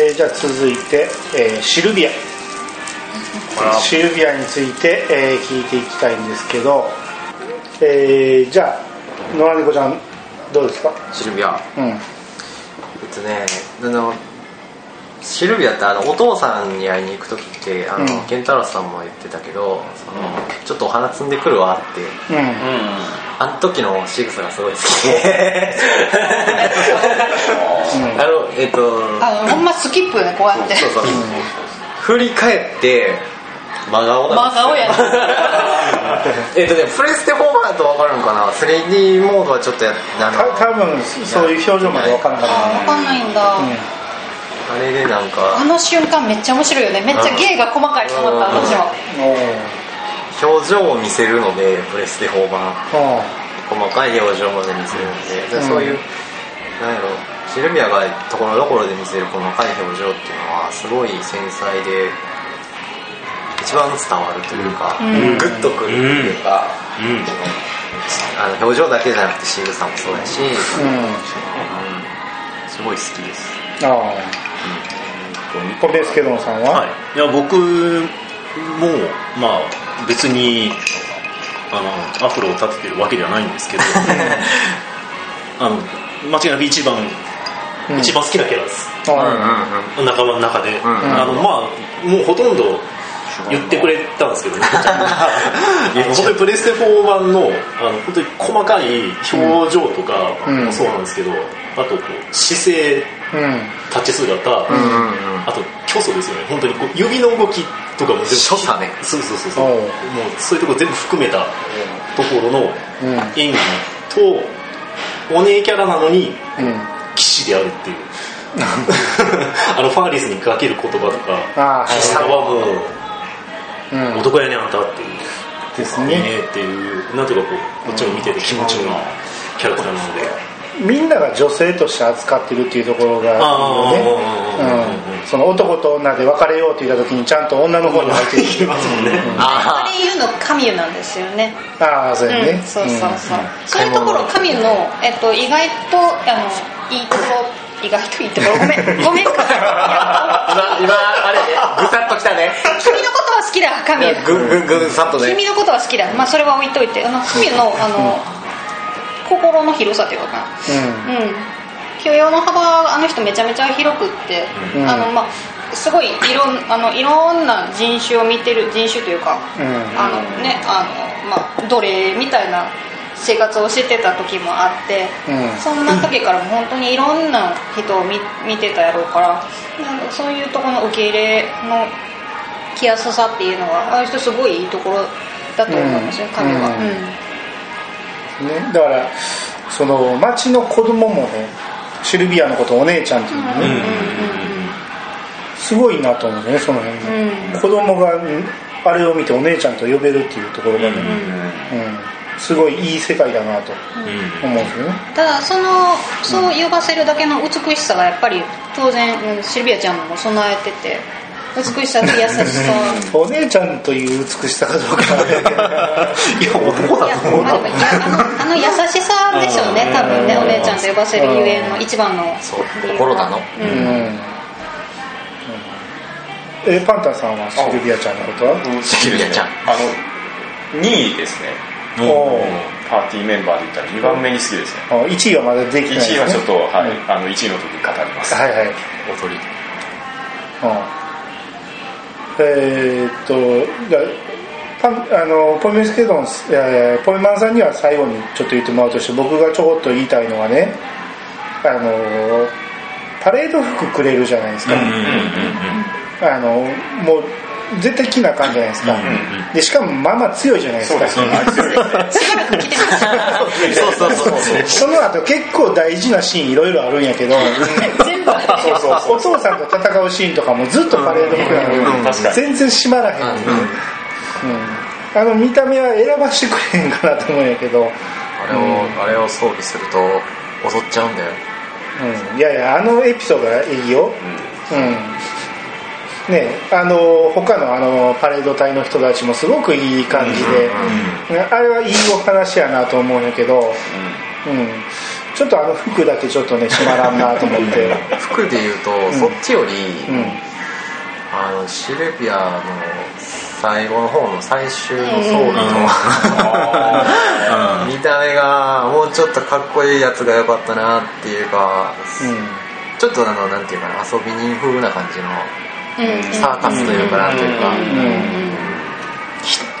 えーじゃあ続いて、えーシルビア。シルビアについて、えー聞いていきたいんですけど、えーじゃあ野良猫ちゃんどうですか？シルビア。うん。えっとねあのシルビアってあのお父さんに会いに行く時ってあの、うん。ケンタロスさんも言ってたけどそのちょっとお花摘んでくるわって。うんあの時の仕草がすごい好き あのえっとあのほんまスキップよねこうやって。そうそう。振り返って真顔なんですよ。真顔やね。えっとねプレステ4版だと分かるのかな？3D モードはちょっとやあのた多分そういう表情まで分からなかっ分かんないんだ、あれでなんか。あの瞬間めっちゃ面白いよね。めっちゃ芸が細かいと思ったうん。私もうん。お表情を見せるのでプレステ4版。ー細かい表情まで見せるので。でうん。そういうなんやろシルビアがところどころで見せる細かい表情っていうのはすごい繊細で一番伝わるというか、うん。グッとくるというか、うん。あの表情だけじゃなくて仕草もそうやし、うん。うん。すごい好きです。ああ。ポペスケドンさんは、はい、いや僕もまあ別にあのアフロを立ててるわけではないんですけど あの間違いなく一番、うん。一番好きなキャラです。あうん仲間の中で、ん。あのまあもうほとんど言ってくれたんですけどね。本当にプレステ4版のあの本当に細かい表情とかうん。もそうなんですけど、あとこう姿勢うん立ち姿、うん。うんうんあと虚素ですよね。本当にこう指の動きとかも全部所作ね。そうそうそうそう。もうそういうとこ全部含めたところのうん。演技とお姉キャラなのにうん。騎士であるっていう。あのファーリスにかける言葉とかあはもううん。男やねあんたっていう。ですね。ねっていうなんていうかこうこっちも見てて気持ちのキャラクターなので。みんなが女性として扱ってるっていうところがいいよね。その男と女で別れようって言った時にちゃんと女の方に入っていきますもんねああれ言うのカミュなんですよね。ああそうやね、うん、そうそうそう、そういうところカミュの、えっと、意外とあのいいところ意外といいところ。ごめん。ごめん。あ 今今あれね。ぐさっときたね。君のことは好きだカミュぐんぐんぐんさっとね。君のことは好きだ。まあそれは置いといて。あのカミュのあの心の広さというか。なうん。うん。許容の幅があの人めちゃめちゃ広くって、うん。あのまあすごいいろんあのいろんな人種を見てる人種というか、うん。あのねあのまあ奴隷みたいな生活をしてた時もあって、うん。そんな時からも本当にいろんな人を見 見てたやろうからそういうところの受け入れの来やすさっていうのはあの人すごいいいところだと思いますよ、うん。彼は、うん。うん。ね、だからその町の子供もねシルビアのことをお姉ちゃんっていうのね、すごいなと思うねその辺。ね、うん。子供がんあれを見てお姉ちゃんと呼べるっていうところがね、うんすごいいい世界だなと思うんですよね、ただそのそう呼ばせるだけの美しさがやっぱり当然うんシルビアちゃんも備えてて美しさと優しさ。お姉ちゃんという美しさかどうか いや男だいやまあのあの優しさでしょうね。多分ねお姉ちゃんと呼ばせるゆえんの一番の。心だの。ううん。ん。えパンタンさんはシルビアちゃんのことは？シルビアちゃん。あの2位ですねパーティーメンバーで言ったら2番目に好きですね。あ1位はまだできてないです、ね、1位はちょっと、はい。うん。あの1位の時に語ります、はいはい。踊り。うん。えーっとじゃあパンあのポイメスケドン、えーポイマンさんには最後にちょっと言ってもらうとして僕がちょこっと言いたいのはねあのパレード服くれるじゃないですか、あのもう絶対着なあかんじゃないですか、でしかもまあまあ強いじゃないですか。そうそうそうその後結構大事なシーンいろいろあるんやけど全部そうそうお父さんと戦うシーンとかもずっとパレード服なのにうん確かに。全然閉まらへん、うんあの見た目は選ばしてくれへんかなと思うんやけど、あれをあれを装備すると踊っちゃうんだよ。うん、いやいやあのエピソードがいいよ。うんねあの他のあのパレード隊の人たちもすごくいい感じで、ねあれはいいお話やなと思うんやけど、うん、ちょっとあの服だけちょっとね締まらんなと思って。服で言うと、そっちより、うん。あのシルビアの最後の方の最終の装備の、見た目がもうちょっとかっこいいやつが良かったなっていうか、ちょっとあのなんていうかな遊び人風な感じのうんサーカスというかなんというか、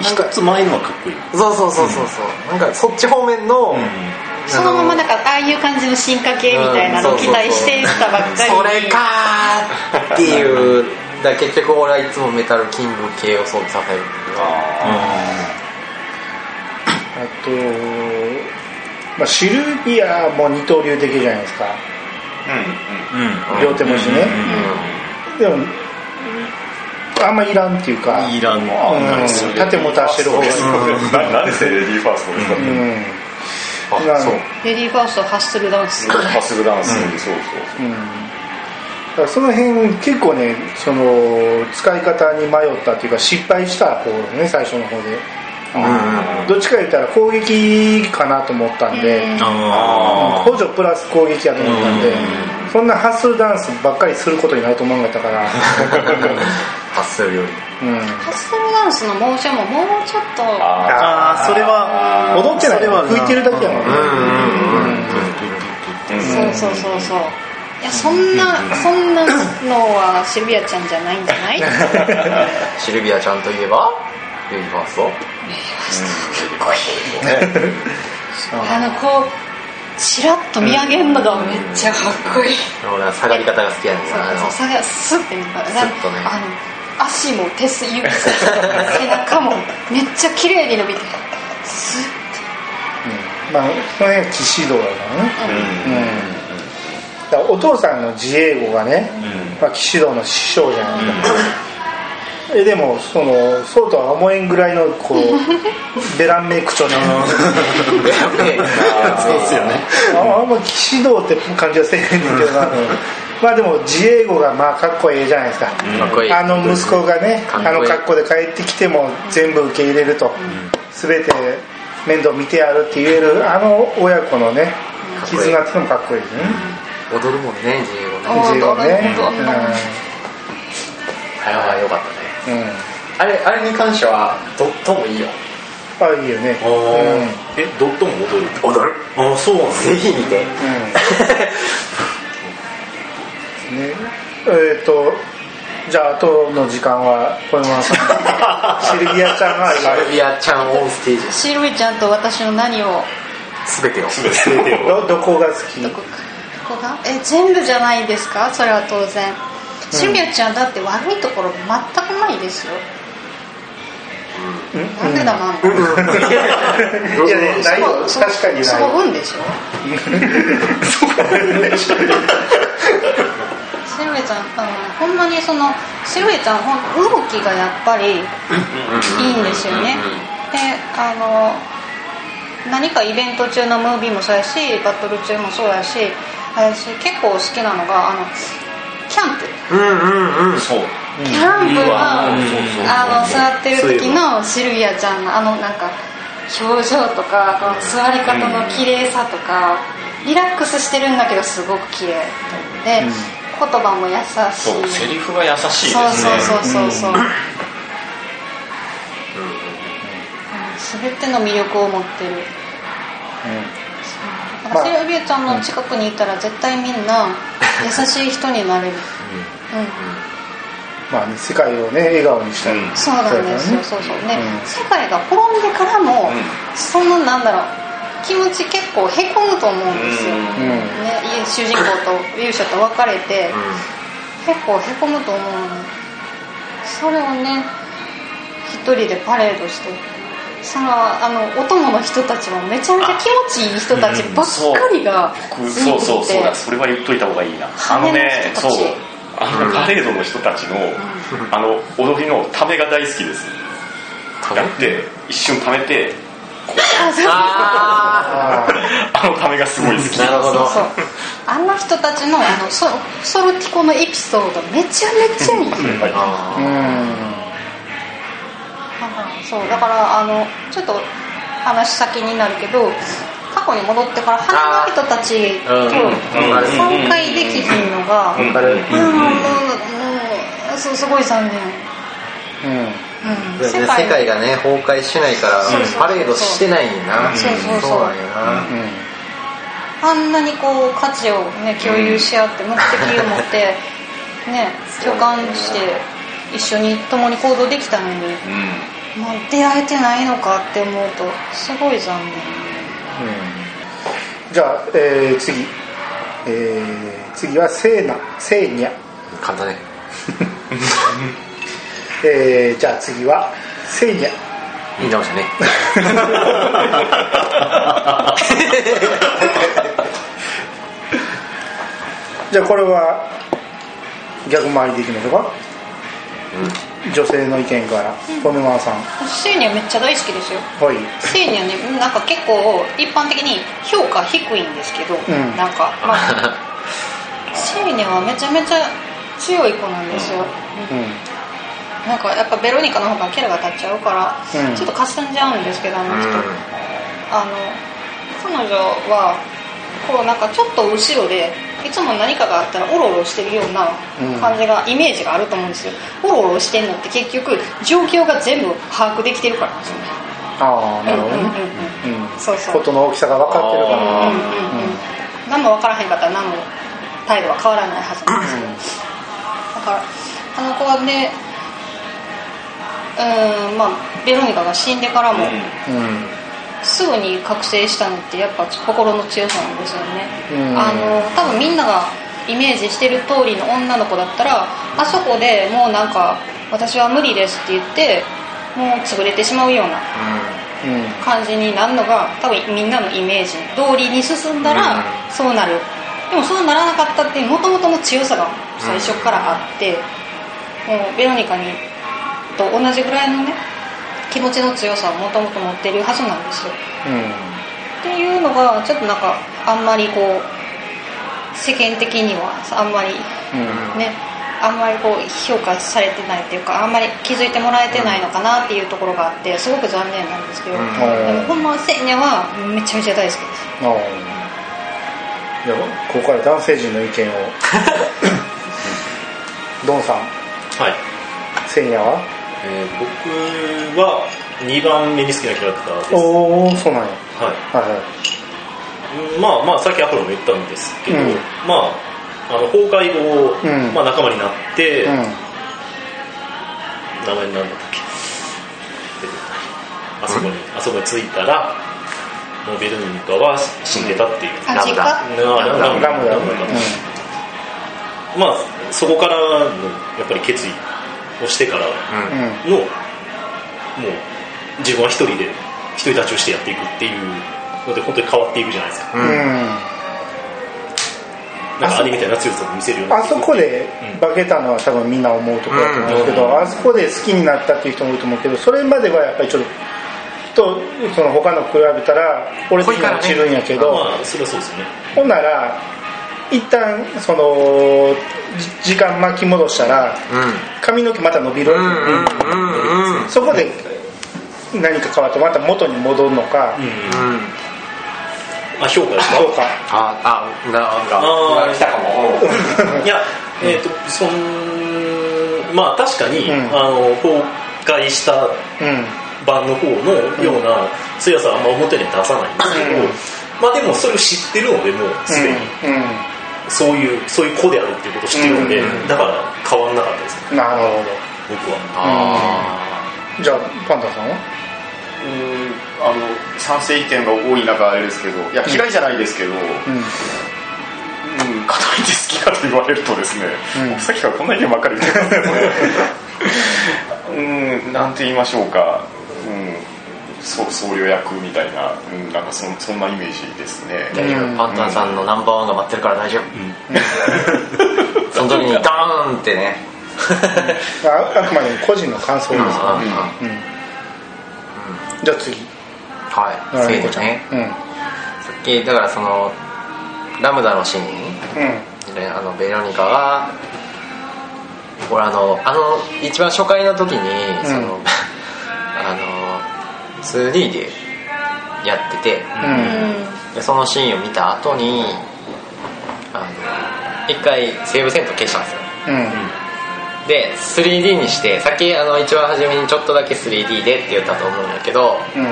一つ前のはかっこいい。そうそうそうそうそう、なんかそっち方面の、そのままだからああいう感じの進化系みたいなのを期待してたばっかり。それかーっていう。だ結局俺はいつもメタルキング系を装備させるあと、まあ、シルビアも二刀流的じゃないですか。うん。両手持ちね、でもあんまいらんっていうか。いらん盾も出してる方がいい。ななんでそれレディーファーストですか、うん。あそう。レディーファーストハッスルダンス。ハッスルダンス、そうそうう。んだからその辺結構ねその使い方に迷ったっていうか失敗した方ね最初の方で、どっちか言ったら攻撃かなと思ったんで、あ補助プラス攻撃やと思ったんで、そんなハッスルダンスばっかりすることになると思わなかったから、ハッスルより。うん、ハッスルダンスのモーションももうちょっと。ああーそれは踊ってないそれは吹いてるだけやもんね、そうそうそうそう。いやそんなそんなのはシルビアちゃんじゃないんじゃない？シルビアちゃんといえばレディーファースト。あのこうチラッと見上げるのがめっちゃかっこいい、俺は下がり方が好きやねんそうそう下がスッて見たらスッとね。あの足も手す指背中もめっちゃ綺麗に伸びてスッまあその辺は騎士道だからね、うん。だからお父さんの自営語がね、まあ、騎士道の師匠じゃないですか、えでもそのそうとは思えんぐらいのこう ベランメイク調でそうですよね。ああんま騎士道って感じはせえへんねんけどな。まあでも自営語がまあかっこいいじゃないですか、かっこいい。あの息子がねかっこいい。あの格好で帰ってきても全部受け入れると、全て面倒見てやるって言えるあの親子のね絆っていうのもかっこいいですね、踊るもんね自由語ね。あ自営語ね。あれは良かったね。うん、うん、あれあれに関してはドットもいいよ。あいいよね。あー。えドットも踊る？踊る。ああそうなぜひ見て。うん、ね。えっ、とじゃあ後の時間は小山さん。シルビアちゃんがシルビアちゃんオンステージ。シルビちゃんと私の何を。全てを。どどこが好き？どこか。どこが？え全部じゃないですか？それは当然シルビアちゃん。だって悪いところ全くないですよなん。でだなん。だいやねないよ確かにないそこ運でしょシルベちゃん。あのほん。まにそのシルベちゃん。ほん。動きがやっぱりいいん。ですよねであの何かイベント中のムービーもそうやしバトル中もそうやし私結構好きなのがあのキャンプうんうんうん。そう。キャンプのあの座ってる時のシルビアちゃんのあのなんか表情とかこの座り方の綺麗さとかリラックスしてるんだけどすごく綺麗。で、言葉も優しい。そうセリフが優しいですそうねそうそうそうそう、うん。全ての魅力を持ってる。だからシルビアちゃんの近くにいたら絶対みんな 優しい人になれる、うんまあね世界をね笑顔にしたい、うん。そうなんですよそうそうね、うん。世界が滅んでからも、うん。そのなんだろう気持ち結構へこむと思うんですよ、ね、主人公と勇者と別れて、結構へこむと思うの。にそれをね一人でパレードしてそのあのお供の人たちもめちゃめちゃ気持ちいい人たちばっかりが僕ついてきて、そうそうそうだそれは言っといた方がいいな。あのねそうあのパレードの人たちの、あの踊りのためが大好きです。やって一瞬ためてああ あのためがすごい好き。あなるほど。そうあの人たちのあのソソルティコのエピソードめちゃめちゃいい。はい。あうん。だからそう。だからあのちょっと話先になるけど過去に戻ってから花の人たちとうん。うん。損壊できひん。のが、うん。うん。もうもうそうすごい残念、うん。うん、世界がね崩壊しないからパレードしてないん。だなそうそうなん。よなうん。あん。なにこう価値を、ね、共有し合って目的を持って、ね、共感して一緒に共に行動できたのに、うん。もう出会えてないのかって思うとすごい残念じゃあ、えー次、えー次はセーナセーニャ、簡単ね。えーじゃあ次はセーニャ言い直したね。じゃあこれは逆回りでいきましょうか女性の意見から。ポメマーさん。セーニャめっちゃ大好きですよ。はい。セーニャねなんか結構一般的に評価低いんですけど、ん。なんかまあセーニャはめちゃめちゃ強い子なんですよ、うん。なんかやっぱベロニカの方がキャラが立っちゃうから、うん。ちょっとかすんじゃうんですけどあの人、うん。あの彼女はこうなんかちょっと後ろでいつも何かがあったらオロオロしてるような感じが、イメージがあると思うんですよ。オロオロしてんのって結局状況が全部把握できてるからなんですよね。ああなるほどね。うんうん。うん。そうそう。ことの大きさが分かってるから。うんうんうん何も分からへんかったら何も態度は変わらないはずなんですよだからあの子はねうんまあベロニカが死んでからも、うんすぐに覚醒したのってやっぱ心の強さなんですよね、うん。あの多分みんながイメージしてる通りの女の子だったらあそこでもうなんか私は無理ですって言ってもう潰れてしまうようなうん。感じになるのが多分みんなのイメージ通りに進んだらそうなる。でもそうならなかったっていうもともとの強さが最初からあってもうベロニカにと同じぐらいのね気持ちの強さをもともと持ってるはずなんですよ。うん。っていうのがちょっとなんかあんまりこう世間的にはあんまりうん。ねあんまりこう評価されてないっていうかあんまり気づいてもらえてないのかなっていうところがあってすごく残念なんですけど、うん。でもほんまはセーニャはめちゃめちゃ大好きです。ああじゃあここから男性陣の意見を。ドンさん。はい、セーニャは？えー僕は2番目に好きなキャラクターです。おおそうなんや。ははい。はいい、まあまあさっきアフロも言ったんですけど、うん。まああの崩壊後、うん。まあ、仲間になって、うん。名前なんだったっけあそこに、あそこに着いたらもうベルニカは死んでたっていう、あラムダ。実家なララムダ。ラムダ。うまあそこからのやっぱり決意をしてからのもう自分は一人で独り立ちをしてやっていくっていうので本当に変わっていくじゃないですか。うん。なんか兄みたいな強さを見せるようにな。あそこで化けたのは多分みんな思うところだと思うんですけど、うん。あそこで好きになったっていう人もいると思うけどそれまではやっぱりちょっととその他の比べたら俺的には落ちるんやけど、まあそれはそうですよね。ほんなら一旦そのじ時間巻き戻したら髪の毛また伸びる、そこで何か変わってまた元に戻るのか、うん。うん。あ評価ですか？どうかああなんか。あー。来たかも。いやえっ、とそんまあ確かに、うん。あの崩壊したうん。版の方のような強さはあんま表に出さないんですけど、うん。まあでもそれを知ってるのでもうすでに、うん、そういうそういう子であるっていうことを知ってるので、うん。だから変わんなかったですうん、なるほ僕は。あどじゃあパンダさんは？うんあの賛成意見が多い中あれですけどいや嫌いじゃないですけど、うん、うんかといって好きかと言われるとですね、うん。さっきからこんな意見ばっかり言ってますね。うんなんて言いましょうか、うん、そう僧侶役みたいな、うん、なんかそそんなイメージですね、大丈夫パンタンさんのナンバーワンが待ってるから大丈夫。その時にドーンってね。ああくまでも個人の感想ですか？ら、うん。うん。じゃあ次。はい。なるほどせいでね。うん。さっきだからそのラムダのシーン。うん。であのベロニカが俺あのあの一番初回の時に、うん。その あの 2D でやっててうん。でそのシーンを見た後にあの一回セーブセント消したんですよ。うん。で 3D にしてさっきあの一番初めにちょっとだけ 3D でって言ったと思うんだけどうん。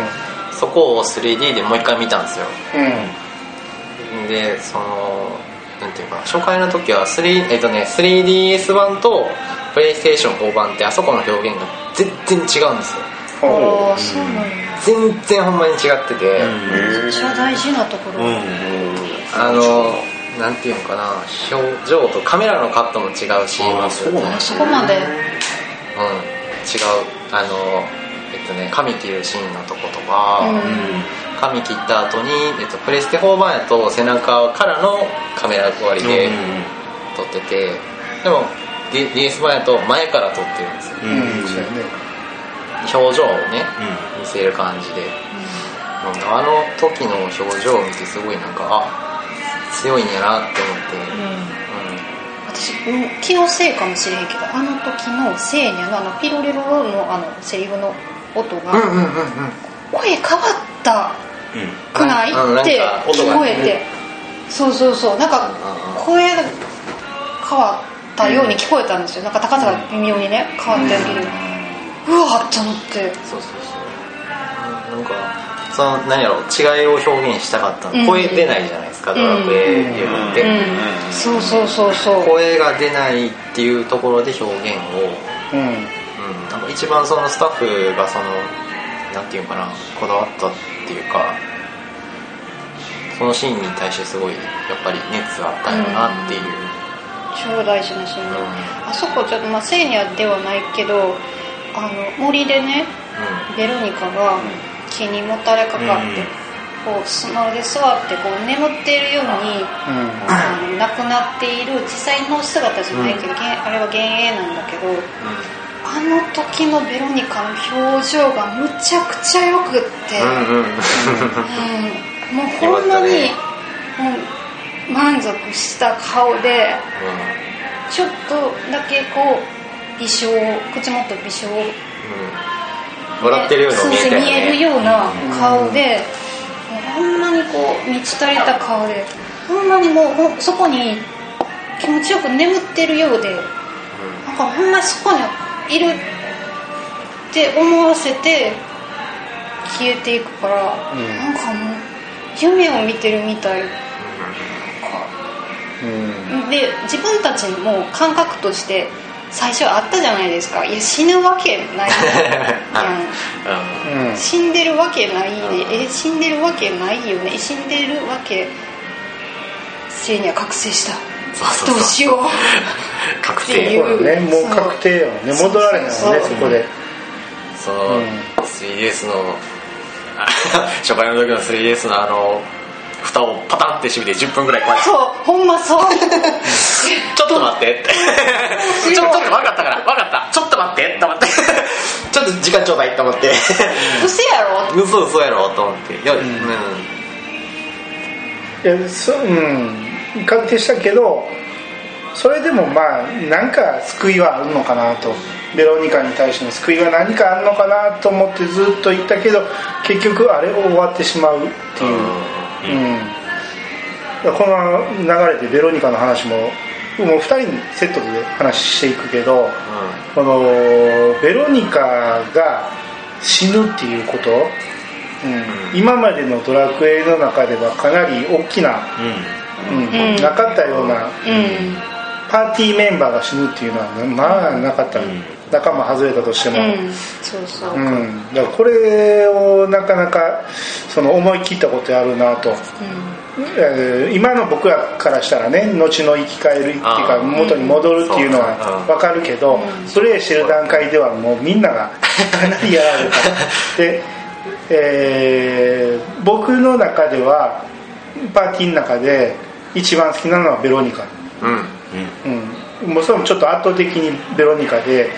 そこを 3D でもう一回見たんですよ。うん。でそのなんていうか初回の時は3、えっとね、3DS 版とプレイステーション4版ってあそこの表現が全然違うんですよ。ほああそうなんや。全然ほんまに違ってて、めっちゃ大事なところ、うん。あのなんていうのかな。表情とカメラのカットも違うし。あそうなんあそこまで。うん、違うあのえっとね髪切るシーンのとことか、うん。髪切った後に、えっと、プレステ4版やと背中からのカメラ割りで撮ってて、でも DS 版やと前から撮ってるんですよ。ううん表情をね見せる感じで、うん。あの時の表情を見てすごいなんかあ強いんやなって思って、私うん。気のせいかもしれへんけどあの時のせいにあのあのピロリロロのあのセリフの音が、うん、うんうんうん。うん声変わったうん。くない？あうんって聞こえて、そうそうそう。なんかうん声が変わったように聞こえたんですよ。なんか高さが微妙にね変わったようにうわーっと思って。そうそうそう。なんかその何やろ違いを表現したかったの、うん。声出ないじゃないですか、ドラクエゲームって、うん。そうそうそうそう。声が出ないっていうところで表現を、うん。うん、なんか一番そのスタッフがそのなんていうかなこだわったっていうかそのシーンに対してすごいやっぱり熱があったんやろなっていう、超大事なシーン。で、うん。あそこちょっとまあセーニャではないけどあの森でねベロニカが木にもたれかかって、こう砂で座ってこう眠っているように、あの亡くなっている実際の姿じゃないけど、幻あれは幻影なんだけどあの時のベロニカの表情がむちゃくちゃよくって、うんうん。うん。うん。もうほんまに、満足した顔でちょっとだけこう微笑口元微笑。うん。笑ってるよう見えたよそうそう見えるねような顔で、もうほんまにこう満ち足りた顔でほんまにもうほんそこに気持ちよく眠ってるようでなんかほんまにそこにいるって思わせて消えていくから、うんなんかもう夢を見てるみたい。かうん。で自分たちも感覚として最初あったじゃないですか。いや死ぬわけない。や んうん。うん。死んでるわけないね。え死んでるわけないよね。死んでるわけ生には覚醒した。そうそうそう。どうしよう。確定そうだね。もう確定よね。戻られないもんねそう。そうそう。そこでその、うん 3DS のあ 初回の時の 3DS のあの蓋をパタンって閉めて10分ぐらいこうやって。そうほんまそう。ちょっと待って。ってちょちょっと分かったから。分かった。ちょっと待って。って思って。ちょっと時間ちょうだいって思って。嘘やろ？嘘嘘やろと思って。い。や、うん。いやそうん。確定したけどそれでもまあなんか救いはあるのかなと。ベロニカに対しての救いは何かあるのかなと思ってずっと言ったけど結局あれを終わってしまうっていう、うんこの流れでベロニカの話ももう2人にセットで話していくけどこのベロニカが死ぬっていうこと、うん。今までのドラクエの中ではかなり大きな、うん。うん。なかったようなうん。パーティーメンバーが死ぬっていうのはねまあなかった、ん仲間外れたとしても、うんそうそう、うん、だからこれをなかなかその思い切ったことやるなと、えー今の僕らからしたらね後の生き返るっていうか元に戻るっていうのはうん。分か。るけど、プレイしてる段階ではもうみんながかなりやられた。で、えー僕の中ではパーティーの中で一番好きなのはベロニカ、うんうん。うん、もうそれもちょっと圧倒的にベロニカで、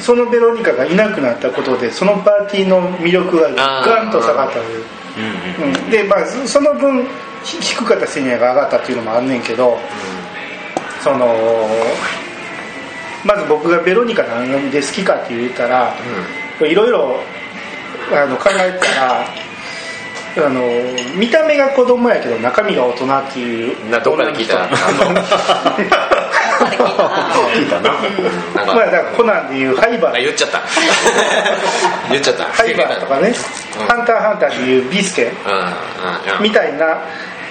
そのベロニカがいなくなったことでそのパーティーの魅力がガンと下がったという。うん、でまあそその分ひ低かったセニアが上がったっていうのもあんねんけどそのまず僕がベロニカなんで好きかって言ったらいろいろあの考えたらあの見た目が子供やけど中身が大人っていうなどっかで聞いた 聞いたな聞いたな。なん。かまあだからコナンでいうハイバー。あ言っちゃった。言っちゃった。ハイバーとかね、ハンターハンターでいうビスケ。うん。うん。うん。みたいな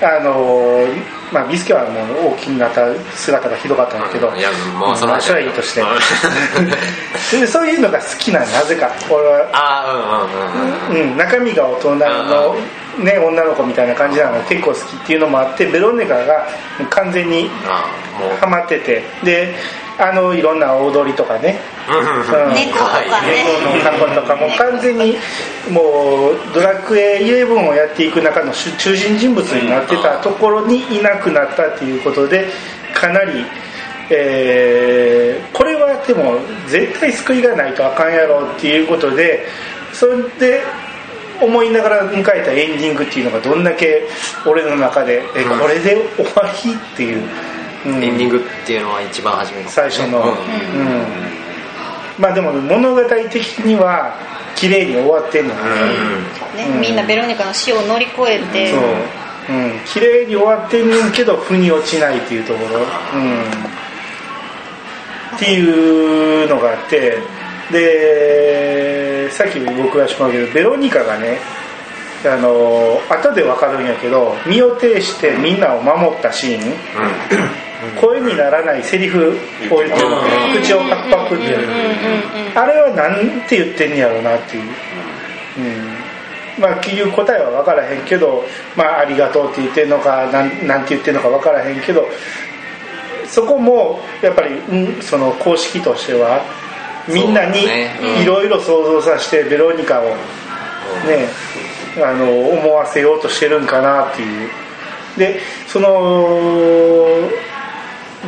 あのまあビスケはもう大きくなった姿がひどかったんだけど、いやもうそのまあそれはいいとして。そういうのが好きななぜか。俺は。あーうんうんうん。うんうん、中身が大人の、ね、女の子みたいな感じなのが結構好きっていうのもあってベロネカが完全にハマっててであのいろんな踊りとかね、うん。猫とかね。猫の過去とかも完全にもうドラクエ11をやっていく中の主中心人物になってたところにいなくなったっていうことでかなり、えーこれはでも絶対救いがないとあかんやろっていうことでそれで思いながら迎えたエンディングっていうのがどんだけ俺の中でえうん。これで終わりっていう、うん。エンディングっていうのは一番初めの。最初の、うん。うん。まあでも物語的には綺麗に終わってんのね、ねうん。みんなベロニカの死を乗り越えて。そう。うん。綺麗に終わってんねんけど腑に落ちないっていうところ、うん、っていうのがあってでさっき僕がしまうけどベロニカがねあの後で分かるんやけど身を挺してみんなを守ったシーン、声にならないセリフを言って口をパクパクってやる。あれはなんて言ってんねやろうなっていう、うん、まあ結局答えは分からへんけど、まあ、ありがとうって言ってんのかなんなんて言ってんのか分からへんけどそこもやっぱり、うん、その公式としてはみんなにいろいろ想像させてベロニカをねあの思わせようとしてるんかなっていう。でその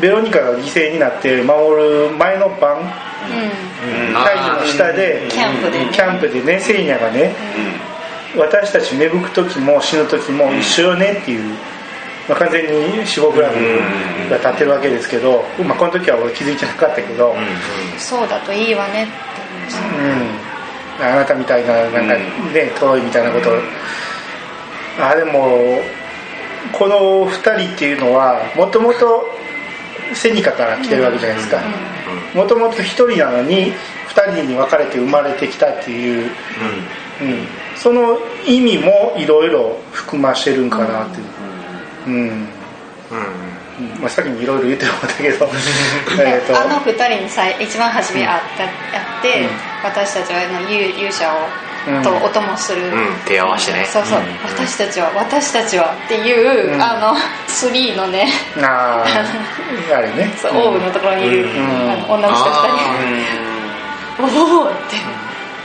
ベロニカが犠牲になって守る前の晩うん。大樹の下でキャンプでね。キャンプでねセイニャがね私たち芽吹く時も死ぬ時も一緒よねっていう、まあ、完全に死亡フラグが立ってるわけですけど、まあ、この時は俺気づいてなかったけど、そうだといいわねうん、あなたみたいななんかね遠いみたいなこと。あでもこの2人っていうのはもともとセニカから来てるわけじゃないですか。もともと1人なのに2人に分かれて生まれてきたっていう、うん、その意味もいろいろ含ましてるんかなっていううん、うんまあ、先にいろいろ言ってもらったけど。えーと。あの二人にさい一番初め会った、会って、うん。私たちはあの勇勇者を、うん。とお供する、うん手合わせてね。そうそう、私たちは私たちはっていう、うん。あの3のねあー。あれね。そうオーブのところにいる、うん。あの女の人あ二人。おおって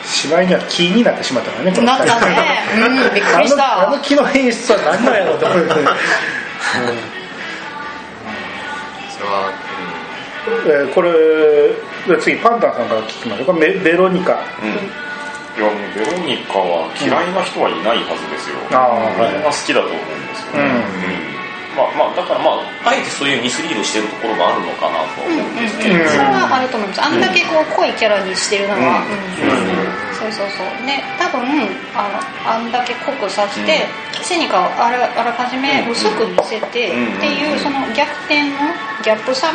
しまいには木になってしまったからねこのなったね、うん、びっくりしあのあたの木の演出は何なんやろうと思って、それはえーこれ次パンタンさんから聞きましょうか。ベベロニカ。うん。いやもうベロニカは嫌いな人はいないはずですよ、あーはい。みんな好きだと思うんですよ、うんまあまあだからまああえてそういうミスリードしてるところがあるのかなとは思うんですけど、うんそれはあると思います。あんだけこう濃いキャラにしてるのは、うん。うん。そうそうそう。ね多分あのあんだけ濃くさせて、セニカをあらあらかじめ薄く見せて、うん。っていうその逆転のギャップさ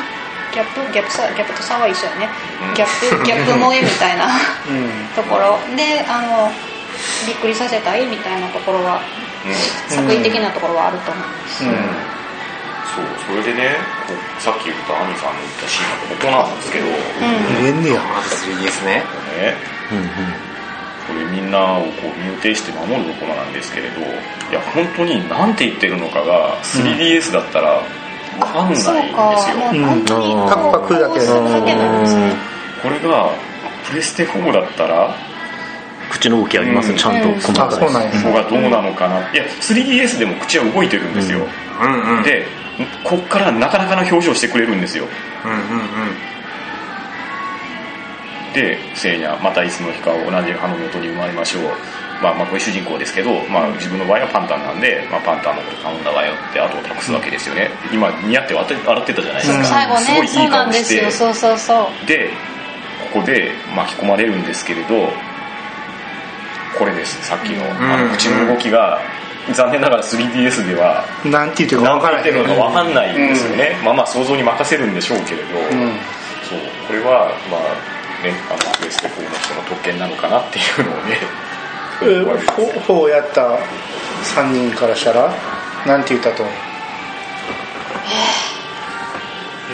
ギャップギャップさギャップと差は一緒やね、うん。ギャップ ギャップ萌えみたいなうん。ところ。であのびっくりさせたいみたいなところは作為的なところはあると思います、うん。そうそれでねさっき言ったアミさんの言ったシーンがここなんですけど、うん。えん。ね。やまず 3DS ねねこれみんなをこう身を挺して守るところなんですけれどいや本当に何て言ってるのかが 3DS だったら分かんないんですよ、そうか。もう本当にうんパクパクだけこうするだけなんですね。これがプレステ4だったら口の動きあります、うん。ちゃんと細かい。あそここがどうなのかな、いや 3DS でも口は動いてるんですよ、うん。うんでこっからなかなかの表情してくれるんですよ。うんうんうん。で聖夜またいつの日か同じ葉の元に生まれましょう。まあまあこれ主人公ですけど、まあ、自分の場合はパンタンなんで、まあ、パンタンのこと頼んだわよって後を託すわけですよね。今似合って洗って洗ってたじゃないですか、最後すごいいいねそうなん顔してですよ。そうそうそう。でここで巻き込まれるんですけれどこれです。さっきのあうん。の口の動きが残念ながら 3DS ではなんて言ってるか何分からない。て言ってるのか分かんないんですよね、まあまあ想像に任せるんでしょうけれど、うん。そう。これはまあねあのプレステ4の人の特権なのかなっていうのをね。えフォフォーやった3人からしたらなんて言ったと思う？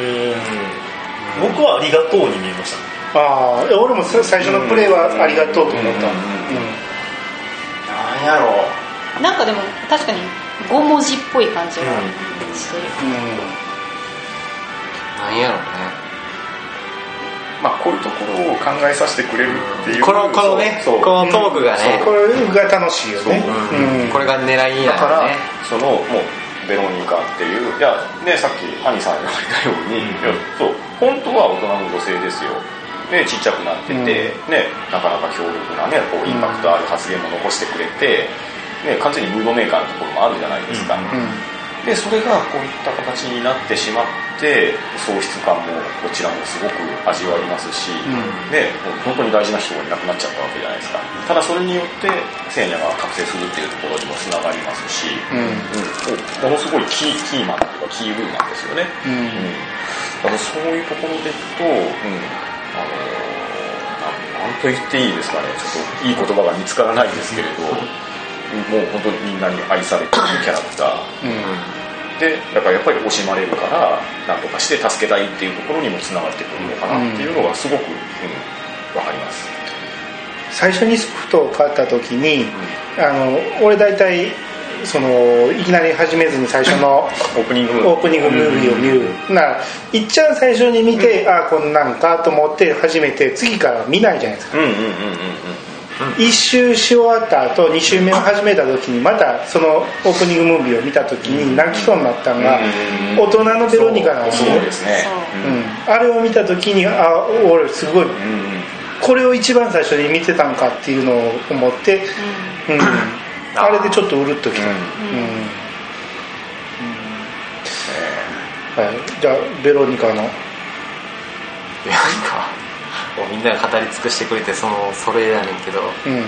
うん僕はありがとうに見えました。ああ俺もさ最初のプレーはありがとうと思った、うん。うんなんやろ。うなんかでも確かに5文字っぽい感じがしてる、なんやろうね。まあこういうところを考えさせてくれるっていう。このこのねこのトークがね。これが楽しいよね。う。ん。うん。これが狙いだから、やねそのもうベロニカっていう。いやねさっきハニさんが言ったように、いやそう。本当は大人の女性ですよでちっちゃくなってて、ね、なかなか強力なねこうインパクトある発言も残してくれて、ね、完全にムードメーカーのところもあるじゃないですか、うん。でそれがこういった形になってしまって喪失感もこちらもすごく味わいますし、ん。でもう本当に大事な人がいなくなっちゃったわけじゃないですか。ただそれによって聖夜が覚醒するっていうところにもつながりますし、うん。うん。ものすごいキーキーマンというかキーウーなんですよね、うん。だからそういうところでいくと、うん、あのーなんなんと言っていいですかね。ちょっといい言葉が見つからないですけれど、もう本当にみんなに愛されているキャラクター。でだからやっぱり惜しまれるから何とかして助けたいっていうところにもつながってくるのかなっていうのがすごく、うんわかります、最初にソフトを買った時にあの俺大体そのいきなり始めずに最初のオープニング。ムービーを見る。な一っちゃん最初に見て、ああこんなんかと思って始めて次から見ないじゃないですか。うんうんうんうんうん。一周し終わった後二周目を始めた時にまたそのオープニングムービーを見た時に泣きそうになったのがうん。大人のベロニカなんですそうねですね。う。ん、あれを見た時にあ俺すごいうん。うん。これを一番最初に見てたんかっていうのを思って、うん、あれでちょっとうるっときた、うん。はい、じゃあベロニカの。いやなんかもうみんなが語り尽くしてくれてそのそれやねんけど。うん。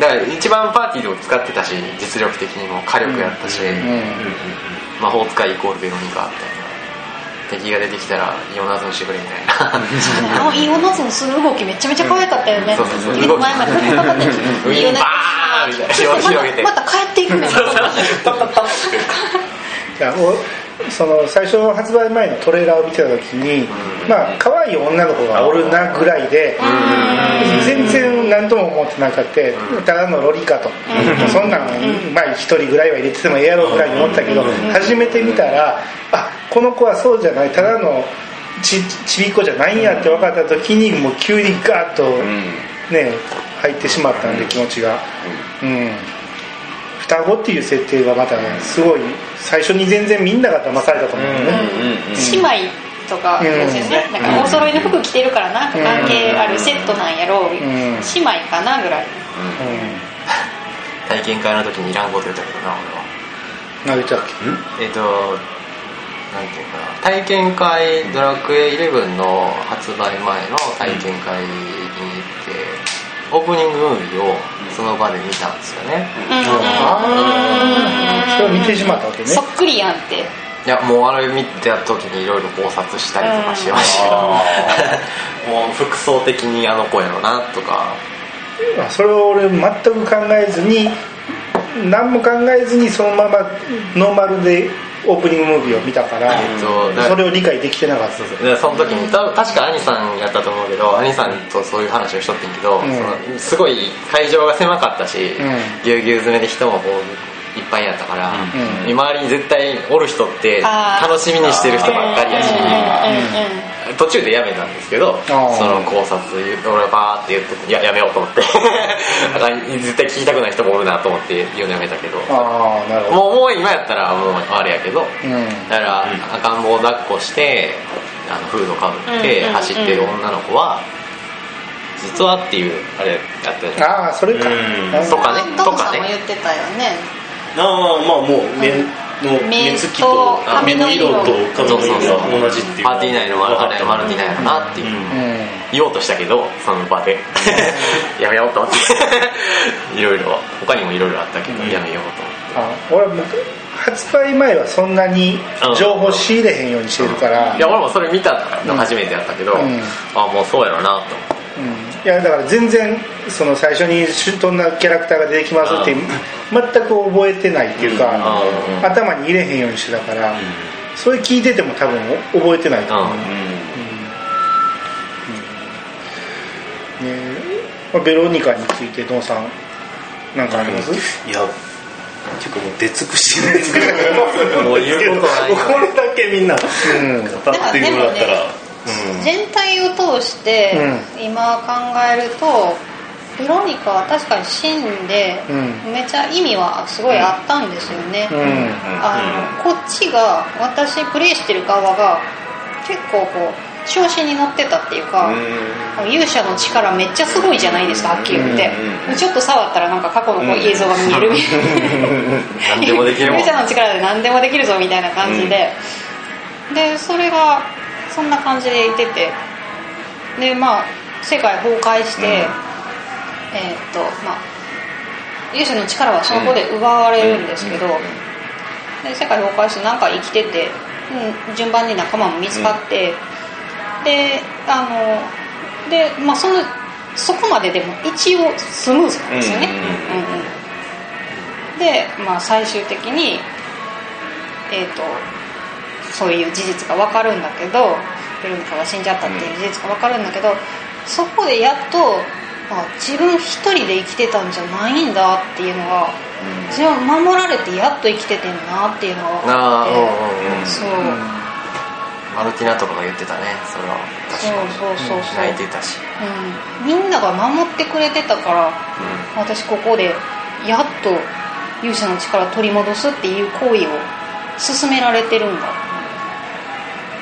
だから一番パーティーでも使ってたし実力的にも火力やったし、うん。魔法使いイコールベロニカみたいな敵が出てきたらイオナズンしてくれみたいなあのイオナズンする動きめちゃめちゃ可愛かったよね、そうそうそう。結構前までパッパッパッって。ウィンバーンみたいな。広げて。また帰っていくねじゃあおその最初の発売前のトレーラーを見てた時に、まあ可愛い女の子がおるなぐらいで、全然何とも思ってなかったただのロリカと、そんなん、まあ一人ぐらいは入れててもええやろうぐらいに思ったけど、初めて見たらあこの子はそうじゃないただのちちびっこじゃないんやって分かった時にもう急にガーッとね入ってしまったんで気持ちが。うん。双子っていう設定がまたすごい最初に全然みんなが騙されたと思うよね。姉妹とかですよね、うんなん。かお揃いの服着てるからなんか関係あるセットなんやろう、ん。姉妹かなぐらい。体験会の時にいらんこと言ったけどな俺は。うん何言ってたっえっ、となんていうかな体験会ドラクエ11の発売前の体験会に行ってオープニングムービーをその場で見たんですよね。うん。けああそれを見てしまったわけね。そっくりやんって。いやもうあれ見た時にいろいろ考察したりとかしてました。けど もう服装的にあの子やろなとか。あそれを俺全く考えずに何も考えずにそのままノーマルでオープニングムービーを見たからえっとだそれを理解できてなかったでその時にた確か兄さんやったと思うけど兄さんとそういう話をしとってんけど、ん。そのすごい会場が狭かったし、うん。ぎゅうぎゅう詰めで人もこういっぱいやったから、うん。周りに絶対おる人って楽しみにしてる人ばっかりやしうん途中でやめたんですけどその考察俺がバーって言ってていややめようと思って。だから絶対聞きたくない人もおるなと思って言うのやめたけど。ああなるほど。もうもう今やったらもうあれやけどうん。だから赤ん坊を抱っこしてあのフードかぶって走ってる女の子は実はっていうあれやったじゃん。ああそれか。うん。あとかねトとかね。言ってたよねああまあもう目の目つきと目の色と髪の色そうそうが同じっていうパーティー内のあれマルティー内やろなっていう、言おうとしたけどその場で。やめようと思って。いろいろ。他にもいろいろあったけど、うん。やめようと思って。あ俺はもう発売前はそんなに情報仕入れへんようにしてるから、いや俺もそれ見たの初めてやったけど、うん。あもうそうやろなと思って。うんいやだから全然その最初にどんなキャラクターが出てきますって全く覚えてないっていうか、うん。頭に入れへんようにしてたから、それ聞いてても多分覚えてないと思う、うん。ね。まあベロニカについてドンさんなんかあります、いや結構もう出尽くしてる。んですけどもう言うことないこれだけみんな語うん。っていうのだったら、全体を通して今考えるとベロニカは確かに死んでうん。めちゃ意味はすごいあったんですよね、うん。あのこっちが私プレイしてる側が結構こう調子に乗ってたっていうか、勇者の力めっちゃすごいじゃないですかはっきり言って、ちょっと触ったらなんか過去のこう映像が見えるみたいな。何でもできるもん。勇者の力で何でもできるぞみたいな感じで、でそれがそんな感じでいてて。でまあ世界崩壊して、えーっとまあ勇者の力はその子で奪われるんですけど、で世界崩壊してなんか生きてて、うん、順番に仲間も見つかって、であのでまあそのそこまででも一応スムーズなんですよね、うんうんうん。うんで、まあ、最終的にえっ、とそういう事実が分かるんだけどベロニカが死んじゃったっていう事実が分かるんだけど、そこでやっとあ自分一人で生きてたんじゃないんだっていうのが、自分守られてやっと生きててんなっていうのが分かってああうんうんうん。そう、マルティナとかが言ってたねそれは。確かにそうそうそう。そう泣いてたし。うん、みんなが守ってくれてたから私ここでやっと勇者の力を取り戻すっていう行為を進められてるんだ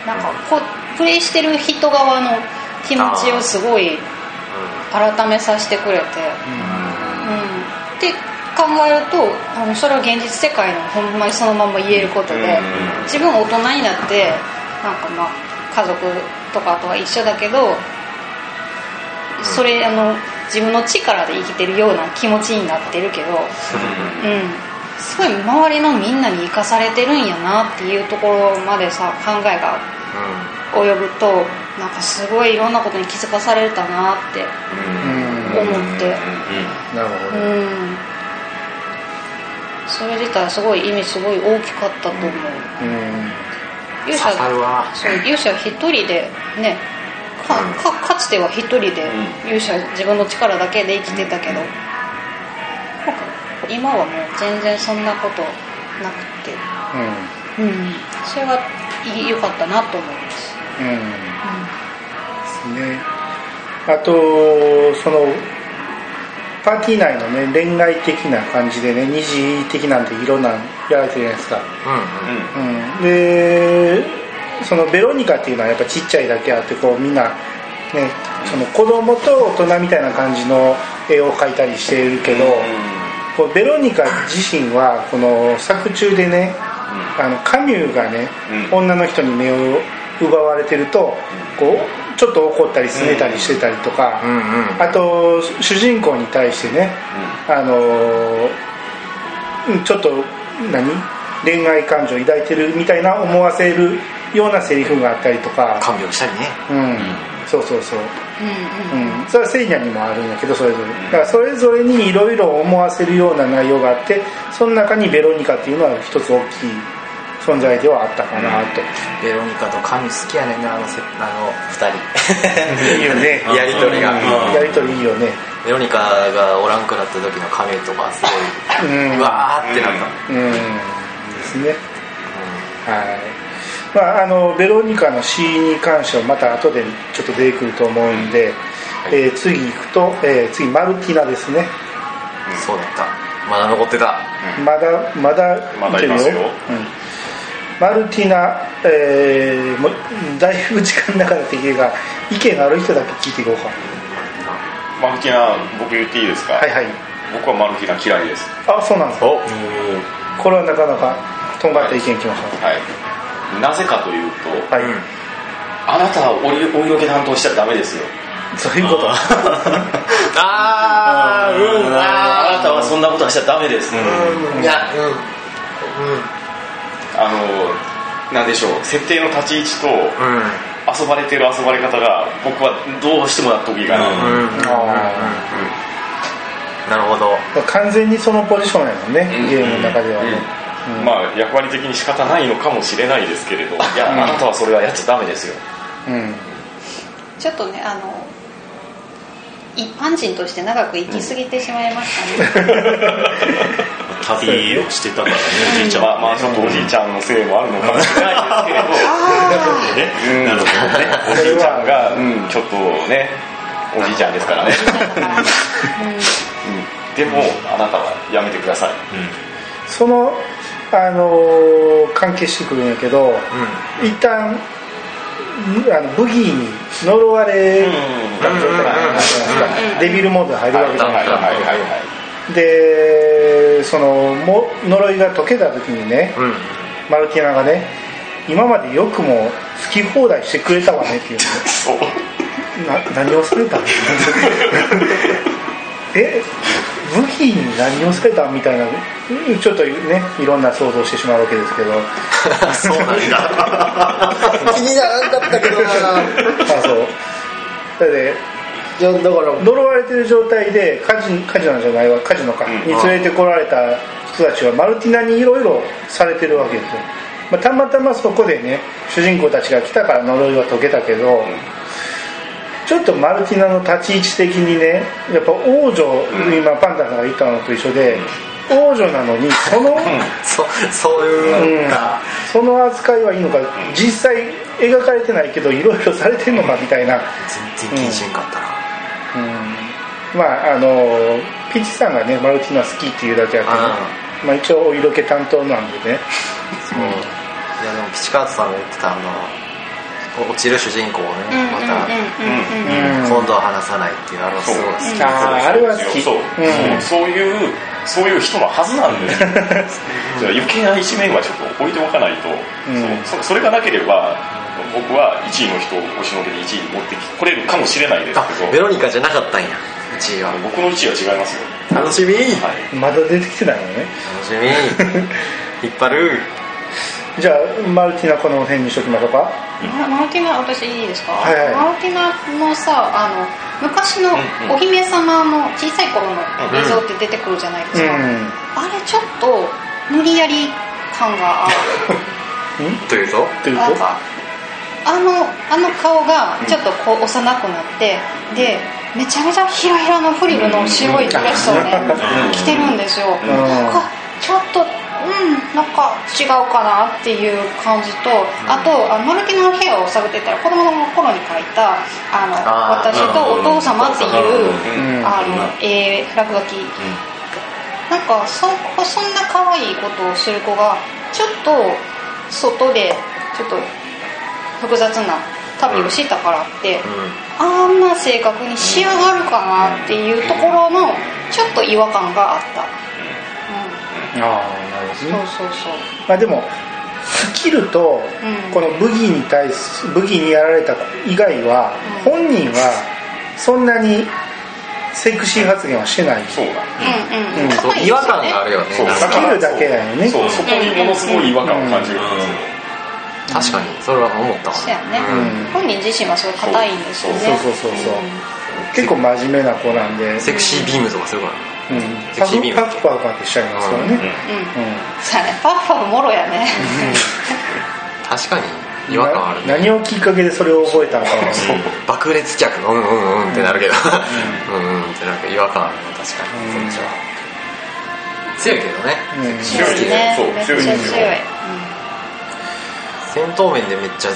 なんかこうプレイしてる人側の気持ちをすごい改めさせてくれて、うん、って考えるとあのそれは現実世界のほんまにそのまま言えることで、自分大人になってなんかまあ家族とかとは一緒だけどそれあの自分の力で生きてるような気持ちになってるけど、うん、すごい周りのみんなに生かされてるんやなっていうところまでさ考えが及ぶとなんかすごいいろんなことに気づかされたなってうん。思って。なるほど、うん。それ自体すごい意味すごい大きかったと思ううん。勇刺さるわそう勇者一人でねかかかつては一人で勇者自分の力だけで生きてたけど今はもう全然そん。なことなくてうんそれがいい良かったなと思います。うん。うん。ですね。あとそのパーティー内のね恋愛的な感じでね二次的なんていろんなのやられてるじゃないですか、うん、でそのベロニカっていうのはやっぱちっちゃいだけあってこうみんなねその子供と大人みたいな感じの絵を描いたりしているけど、こうベロニカ自身はこの作中でね、あのカミューがね、女の人に目を奪われてるとこうちょっと怒ったりすねたりしてたりとか、あと主人公に対してね、あのうんちょっと何？恋愛感情を抱いてるみたいな思わせるようなセリフがあったりとか、看病したりね。うん、そうそうそう、うんうんうん、それはセイニャにもあるんだけどそれぞれだからそれぞれにいろいろ思わせるような内容があってその中にベロニカっていうのは一つ大きい存在ではあったかなと、ベロニカとカミ好きやねんなあのせあの二人。いいよねやりとりが。うん。やりとりいいよね。ベロニカがおらんくなった時のカミとかすごい、うん。うわーってなった、うん。ですね。はいまあ、あのベロニカの詩に関してはまた後でちょっと出てくると思うんで、えー次行くと、えー次マルティナですね。そうだった。まだ残ってた。まだまだまだけるいますよ。うん。マルティナ、えーもうだいぶ時間なかったけが意見のある人だけ聞いていこうか。マルティナ僕言っていいですか、はいはい。僕はマルティナ嫌いです。あそうなんですか。お。これはなかなかとんがった意見きました。はいなぜかというとはい、あなたはお色お色気担当しちゃダメですよ。そういうこと？あーうんあなたはそそんなことはしちゃダメです、うん。いやうん。うん。あのなんでしょう。設定の立ち位置とうん。遊ばれてる遊ばれ方が僕はどうしても納得いかない、うん。うん。うん。なるほど完全にそのポジションやもん。ね、うん。ゲームの中ではね、うん。まあ役割的に仕方ないのかもしれないですけれど。いや、うんあなたはそれはやっちゃダメですよ。うん。ちょっとねあの一般人として長く生き過ぎてしまいましたね、旅をしてたからねおじいちゃんはまあまあちょっとおじいちゃんのせいもあるのかもしれないですけれど。ねうん。なるほどね。おじいちゃんが、うん、ちょっとねおじいちゃんですからね、うん。うん、でもあなたはやめてください。その、あのー関係してくるんやけど、一旦むあのブギーに呪われた状態になるじゃないですか、デビルモードに入るわけじゃない。はいはいはいはいはいでそのも呪いが解けた時にねうん。マルティナがね今までよくも好き放題してくれたわねっていう。な何をされたのえ武器に何をされたみたいなうんちょっとねいろんな想像してしまうわけですけど。そうなんだ。気にならんかったけどな。あそう。だっていやだから。呪われてる状態でカジカジノじゃないわカジノか、うん。に連れてこられた人たちはマルティナにいろいろされてるわけですよ、まあ、たまたまそこでね主人公たちが来たから呪いは解けたけど、ちょっとマルティナの立ち位置的にねやっぱ王女、今パンダさんが言ったのと一緒で、王女なのにその、そそういうか、その扱いはいいのか。実際描かれてないけどいろいろされてんのかみたいな、全然気にしんかったな、うん、まああのピッチさんがねマルティナ好きっていうだけあってね。まあ、一応お色気担当なんでね。そう。いやでもピチカートさんが言ってたあの落ちる主人公をねまたうんうん今度は話さないっていうあれはすごい好き、あーあれは好き。そう、うん。そうそういうそういう人のはずなんですよ。じゃあ余計な一面はちょっと置いておかないと、うん。そうそそれがなければ僕は1位の人を押しのけで1位に持ってこれるかもしれないですあけど。ベロニカじゃなかったんや。1位は。僕の1位は違いますよ、楽しみ、はい、まだ出てきてないのね。楽しみ。引っ張るじゃあマルティナこの辺にしときましょうか。ママルティナ私いいですか、はいはい。マルティナのさあの昔のうんうん。お姫様の小さい頃の映像って出てくるじゃないですか、うんあれちょっと無理やり感があるとい。うと？というと？あのあの顔がちょっとこう幼くなってでめちゃめちゃひらひらのフリルの白いドレスをね着てるんですよ。んなん。かちょっとうんなんか違うかなっていう感じとあとあマルティナの部屋を探ってたら子供の頃に描いたあの私とお父様っていううんあのえー落書き。なんかそそんな可愛いことをする子がちょっと外でちょっと複雑な旅をしたからって、あんな性格に仕上がるかなっていうところのちょっと違和感があった、ああなるほうん、どね。そうそうそう。まあでもスキルとうん。このブギーに対すブギーにやられた以外はうん。本人はそんなにセクシー発言はしてない。そうだうん。うんうん。違和感があるよね。スキルだけだよね。そう。そこにものすごい違和感を感じる。ん。ですよ、確かにそれは思ったわ。そうやね、うん。本人自身はすごい硬いんですよね。そうそうそうそう。結構真面目な子なんで、セクシービームとかするからうパフパフパフってしちゃいますからね、うん、うん、うん。そうやねパフパフもろやね。確かに違和感ある何をきっかけでそれを覚えたのかは。爆裂客うんうんうんってなるけど。うんうんってなるけど違和感あるね。確かに。うん。そっちは。強いけどね。うん。強いね。そうめっちゃ強い。ですよ強い、戦闘面でめっちゃ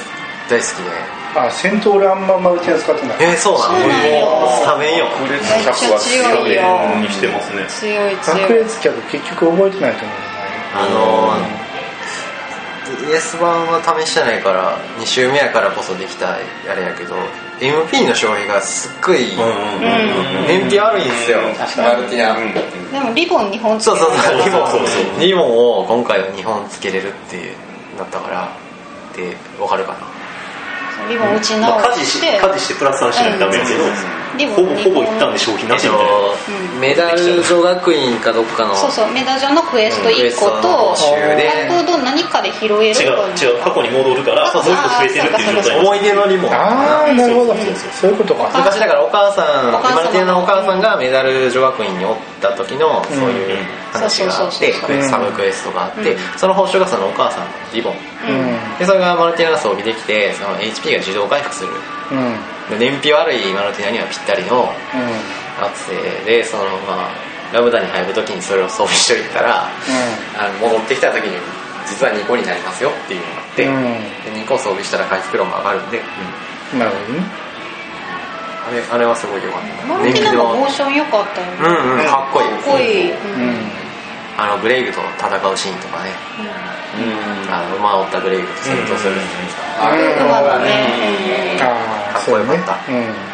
大好きであ戦闘俺あんまマルティナ使ってない。えー、そうなのスタメンよ爆裂めっちゃ客は強い。強いよにしてますね強い強い爆裂客結局覚えてないと思うあのー、DS 版は試してないから2周目やからこそできたあれやけど MP の消費がすっごいうんうん燃費悪いん。ですよ。マルティナ。うんでもリボン2本つそうける。そうそうリボンそう。そうリボンを今回は2本つけれるってなったから。でわかるかなリボン打ちまあ、直家事しして、家事してプラス3しないとダメやけど、リボンほぼほぼ一旦で消費なしみたいな。うん。メダル女学院かどっかのそうそうメダジョのクエスト1個とうんクエストの募集で。あと何かで拾える違う違う過去に戻るからあもう一個増えてるっていう状態。思い出のリボンああなるほど。そうそうそう。そういうことか。昔だからお母さんお母様マルティナのお母さんがメダル女学院におった時のそういう話があってそうクエストサブクエストがあってその報酬がそのお母さんのリボン。うん。でそれがマルティナが装備できてその HP が自動回復する。うん。で燃費悪いマルティナにはぴったりの学生でそのまあラムダに入る時にそれを装備しといたらあの戻ってきた時に実は2個になりますよっていうのがあって、うん。で2個装備したら回復量も上がるんで、うん。なるほどね。あれあれはすごい良かった。マルティナの燃費モーション良かったよね。うんうんかっこいい。かっこいい、ううんんあのグレイグと戦うシーンとかね。あの馬を追ったグレイグと戦闘するんですか、あれ馬だねかっこよかったそうね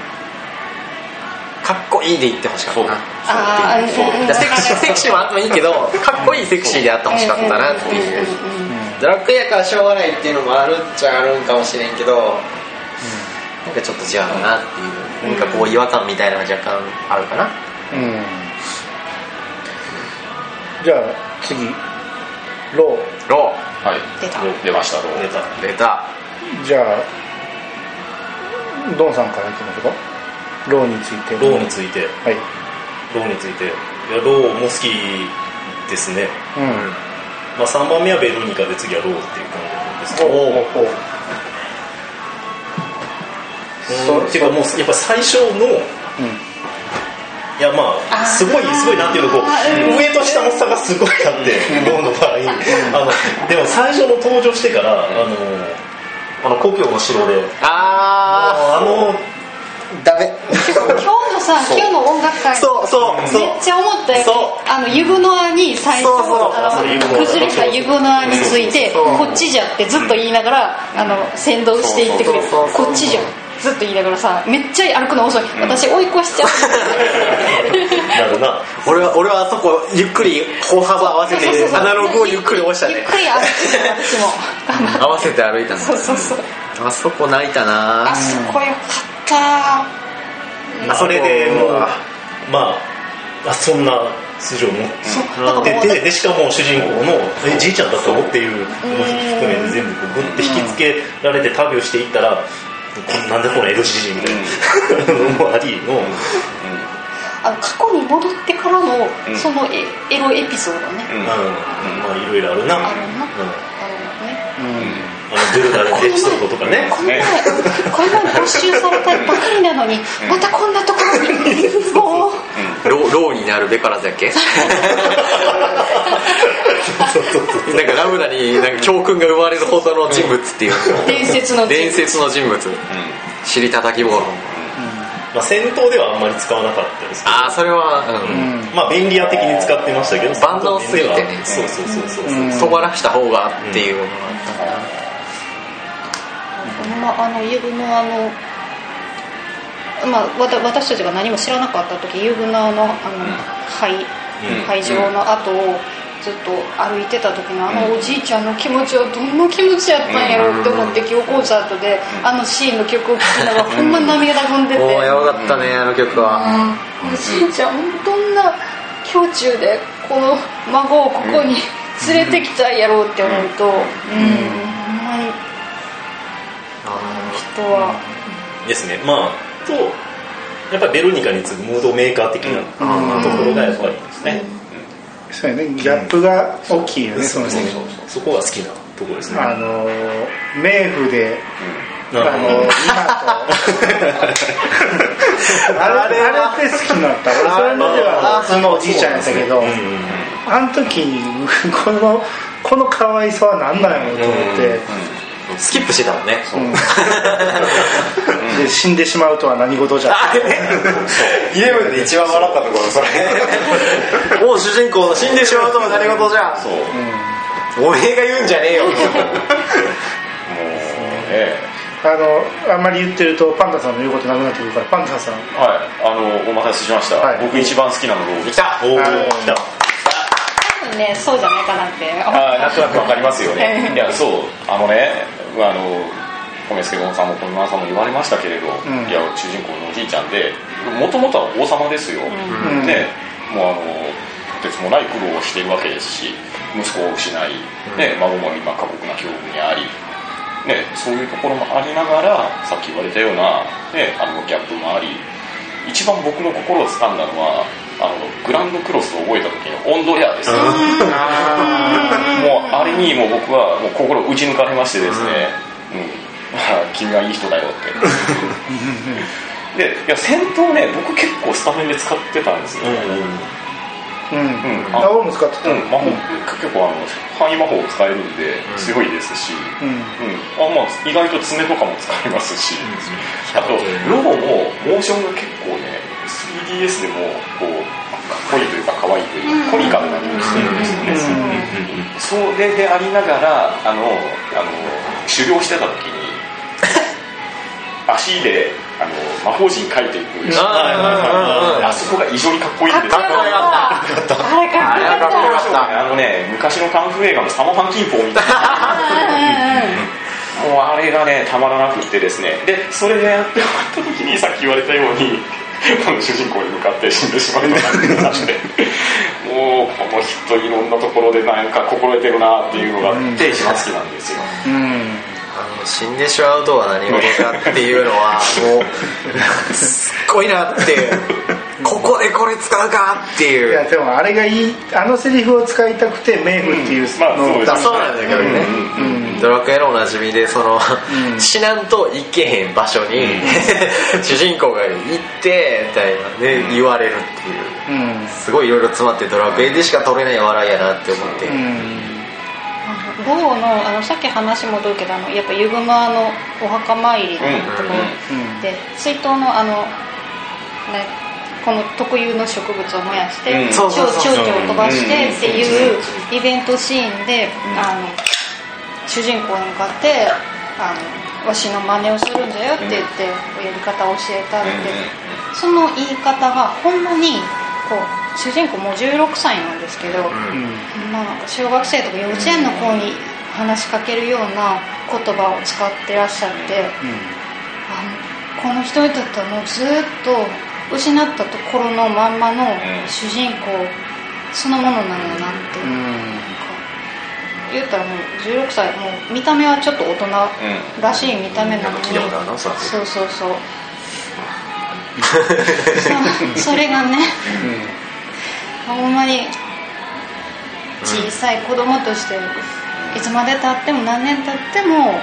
かっこいいで言ってほしかったな。あーう。セクシーセクシーもあってもいいけどかっこいいセクシーであってほしかったなっていう。ドラッグやからしょうがないっていうのもあるっちゃあるんかもしれんけどなんかちょっと違うかなっていう。なんかこう違和感みたいなのが若干あるかな。うんうんじゃあ次ロロはい。出た。出ましたどう出た。ー出た。ーじゃあドンさんからいきましょうか？ロウについて。ロウについて。はい。ロウについて。いやローも好きですね。うん。まあ3番目はベロニカで次はロウっていう感じですけど。おおおう。んっていうかもうやっぱ最初のうんいやまあすごいすごいなんていうのこううん。上と下の差がすごいあってローの場合。あのでも最初の登場してからあのあの故郷の城で。ああのーダメ。今日のさ今日の音楽会そうそうそう。めっちゃ思ったよそあのユグノアに最初崩れたユグノアについてこっちじゃってずっと言いながらあの先導していってくれこっちじゃずっと言いながらさめっちゃ歩くの遅い。私追い越しちゃう。なるな。俺は俺はあそこゆっくり歩幅合わせてアナログをゆっくり押したね。ゆっくり歩いてる私も。合わせて歩いたの。そうそうそう。あそこ泣いたな。あそこよかった。あそれでもうまああそんな筋を持なんかもうっててでしかも主人公の「えじいちゃんだったの?」っていうのも含めて全部こうグッて引きつけられて旅をしていったらこなんでこの LCG みたいな。の もありの。あの過去に戻ってからのそのエエロエピソードね。うん。うん。まあいろいろあるな。あるな。うん。あるね。あのドゥルダルのエピソードとかね。この前この前没収されたばかりなのにまたこんなところに。もう。ロローになるべからずやっけ なんかラムダになんか教訓が生まれるほどの人物っていう伝説の人物。伝説の人物。尻叩き棒。のまあ戦闘ではあんまり使わなかったですけど。ああそれはううん。んまあ便利屋的に使ってましたけど万能すぎてね。そうそうそうそうそう。うん。そばらした方がっていうのがあった。かなまあ、あのユグのあの、まあ、わた私たちが何も知らなかった時ユグのあのあの会会場の後をずっと歩いてた時のあのおじいちゃんの気持ちはどんな気持ちやったんやろうって思って今日コンサートであのシーンの曲を聴きながらほんま涙ぐんでて。おおやばかったねあの曲は。うん。おじいちゃんどんな胸中でこの孫をここに連れてきたんやろうって思うとうん、ほんまにあの人は。ですね。まあとやっぱりベロニカに次ぐムードメーカー的なうん。ところがやっぱりですね、そうやね。ギャップが大きいよねそのそうねそこが好きなところですね。あの冥府であの今と あれあれって好きになった俺それまでは普通のおじいちゃんやったけど。あの時にこのこの可愛さは何なんやろうと思って、スキップしてたもんね。うん。で死んでしまうとは何事じゃ。イレブンで一番笑ったところそれ。もう主人公の死んでしまうとは何事じゃ。そう。おめえが言うんじゃねえよ。もうね。あのあんまり言ってるとパンダさんの言うことなくなってくるからパンダさん。はい。あのお待たせしました、はい。僕一番好きなのロー来た。来た。多分ねそうじゃないかなって。あーなんとなくわかりますよね。いやそうあのねあの小目助さんも小沼さんも言われましたけれど、ん。いや主人公のおじいちゃんでもともとは王様ですよ、うん。ねもうあのとてつもない苦労をしているわけですし息子を失い、ね、孫も今過酷な境遇にあり、ね、そういうところもありながらさっき言われたような、ね、あのギャップもあり一番僕の心を掴んだのはあのグランドクロスを覚えた時のオンドレアですよ、もうあれにもう僕はもう心打ち抜かれましてですね、うん。まあ君はいい人だよって。でいや戦闘ね僕結構スタメンで使ってたんですよ、うんうんあ俺も使ってた。うん、魔法結構あの範囲魔法を使えるんで強いですし、うん。うん。あまあ、意外と爪とかも使えますし、あとロボもモーションが結構ね 3DS でもこうかっこいいというか可愛いというかコミカルなにしてるんですよね、それでありながらあのあの修行してた時に 足であの魔法陣書いていくああそこが異常にかっこいいんですよ。かっこよかった。あれかっこよかった。あのね昔のカンフー映画のサモハンキンポみたいな。もうあれがねたまらなくってですね。でそれでやって終わった時にさっき言われたように あの主人公に向かって死んでしまうという感じでもうこの人いろんなところでなんか心得てるなっていうのがあって一番好きなんですよ、うんあの死んでしまうとは何事かっていうのはもうすっごいなってここでこれ使うかっていいうやでもあれがいいあのセリフを使いたくて冥府っていうまあそうですあそうなんだけどね、うん。ドラクエのおなじみでその、うん。死なんと行けへん場所に、主人公が行ってみたいなね言われるっていう。うん。すごいいろいろ詰まってドラクエでしか取れない笑いやなって思って、うん。ロボのあのさっき話戻るけどあのやっぱユグマのお墓参りのとこうん。ろで追悼のあの、ね、この特有の植物を燃やしてうん。蝶々を飛ばしてっていうイベントシーンであの主人公に向かってあのわしの真似をするんだよって言ってやり方を教えたって。その言い方がほんまにこう主人公もう16歳なんですけど、まあ、なんか小学生とか幼稚園の子に話しかけるような言葉を使ってらっしゃって、あのこの人にとってはもうずっと失ったところのまんまの主人公そのものなんやなって、う。ん。言ったらもう16歳もう見た目はちょっと大人らしい見た目なのに、聞いたことあるなそうそうそう。そそれがね。ほんまに小さい子供としていつまでたっても何年経っても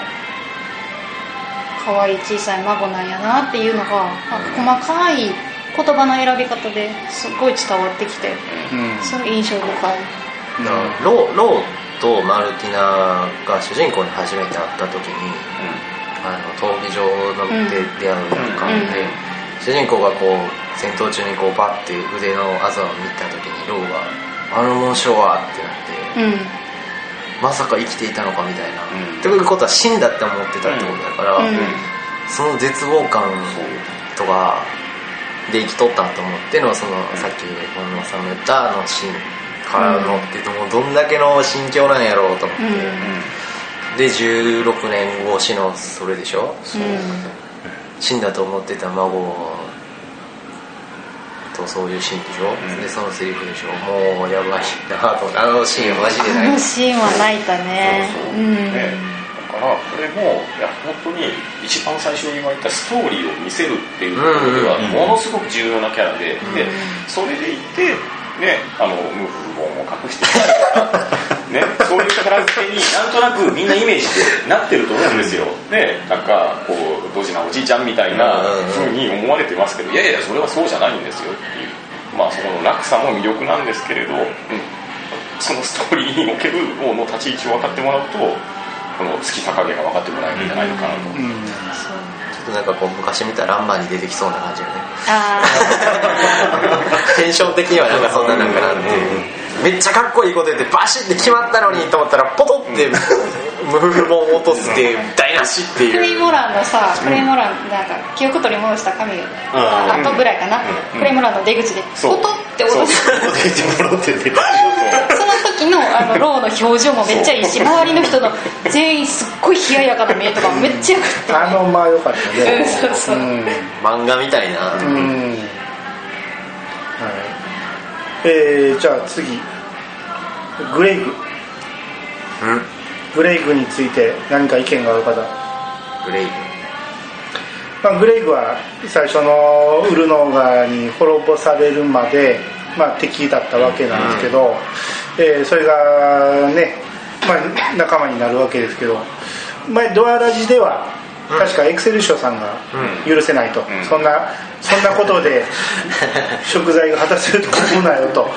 可愛い小さい孫なんやなっていうのがあ細かい言葉の選び方ですごい伝わってきてうん。すごい印象深い。だからローローとマルティナが主人公に初めて会った時にあの闘技場ので出会うやんか、うん。で主人公がこう戦闘中にこうバッて腕のあざを見た時にローが「あの紋章は?」ってなって、うん。まさか生きていたのかみたいな、うん。っていうことは死んだって思ってたってことだから、うん。その絶望感とかで生きとったと思ってのその、さっき本間さんの言ったあのシーンからのってもうどんだけの心境なんやろうと思って、うん。で16年越しのそれでしょ？うん。死んだと思ってた孫とそういうシーンでしょ、ん。でそのセリフでしょ？もうやばいなとあのシーンマジであない。のシーンは泣いたね。そうそう。うんらこれもいや本当に一番最初に言われたストーリーを見せるっていうところではうん。ものすごく重要なキャラで、でそれでいてねあのムーフボンを隠してたりとかねそういうキャラ付けになんとなくみんなイメージでなってると思うんですよ。でなんかこうドジなおじいちゃんみたいな風に思われてますけどいやいやそれはそうじゃないんですよっていう。まあその落差も魅力なんですけれど、うん。そのストーリーにおける王の立ち位置を分かってもらうとこの月高毛が分かってもらえるんじゃないのかなと、ううちょっとなんかこう昔見たランマに出てきそうな感じよね。あテンション的にはなんかそんななんかなってめっちゃかっこいいこと言ってバシッて決まったのにと思ったらポトってムフフボン落とすって台無しってークレイいうモランのさクレイモランなんか記憶取り戻した紙が後ぐらいかな。クレイモランの出口でポトって落とす。出てもらってて。そ の時時のあのローの表情もめっちゃいいし周りの人の全員すっごい冷ややかな目とかもめっちゃよかった。あのまあよかったね。うんそうそう。うん。漫画みたいな、うん。はい。えー、じゃあ次。グレイグ。うん。グレイグについて何か意見がある方？グレイまあ、グレイグは最初のウルノーガに滅ぼされるまで、まあ、敵だったわけなんですけど、えーそれがね、まあ、仲間になるわけですけど前ドアラジではうん。確かエクセルショさんがうん。許せないと、ん。そんなそんなことで 食材が果たせると思うなよと、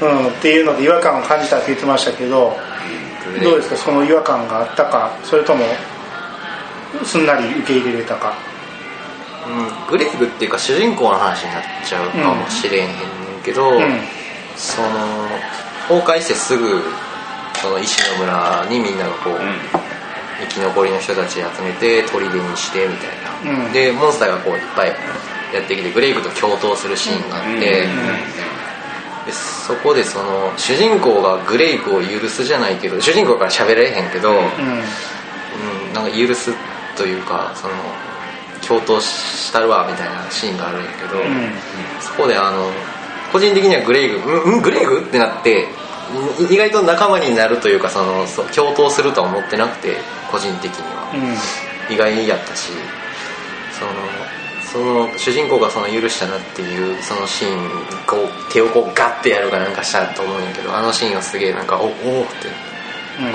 うん、っていうので違和感を感じたって言ってましたけどどうですか？その違和感があったか？それともすんなり受け入れれたか？うん、グレイグっていうか主人公の話になっちゃうかもしれへんね。んけど、うんその崩壊してすぐその石の村にみんながこう、生き残りの人たち集めて砦にしてみたいな、うん。でモンスターがこういっぱいやってきてグレイグと共闘するシーンがあって、でそこでその主人公がグレイグを許すじゃないけど主人公から喋られへんけど、うん。うんなんか許すというかその共闘したるわみたいなシーンがあるんやけど、うん。そこであの個人的にはグレイグ。うんうんグレイグ？ってなってい意外と仲間になるというかそのそう共闘するとは思ってなくて個人的には、うん。意外やったしそのその主人公がその許したなっていうそのシーンこう手をこうガッてやるかなんかしたと思うんやけどあのシーンはすげえなんかおおーって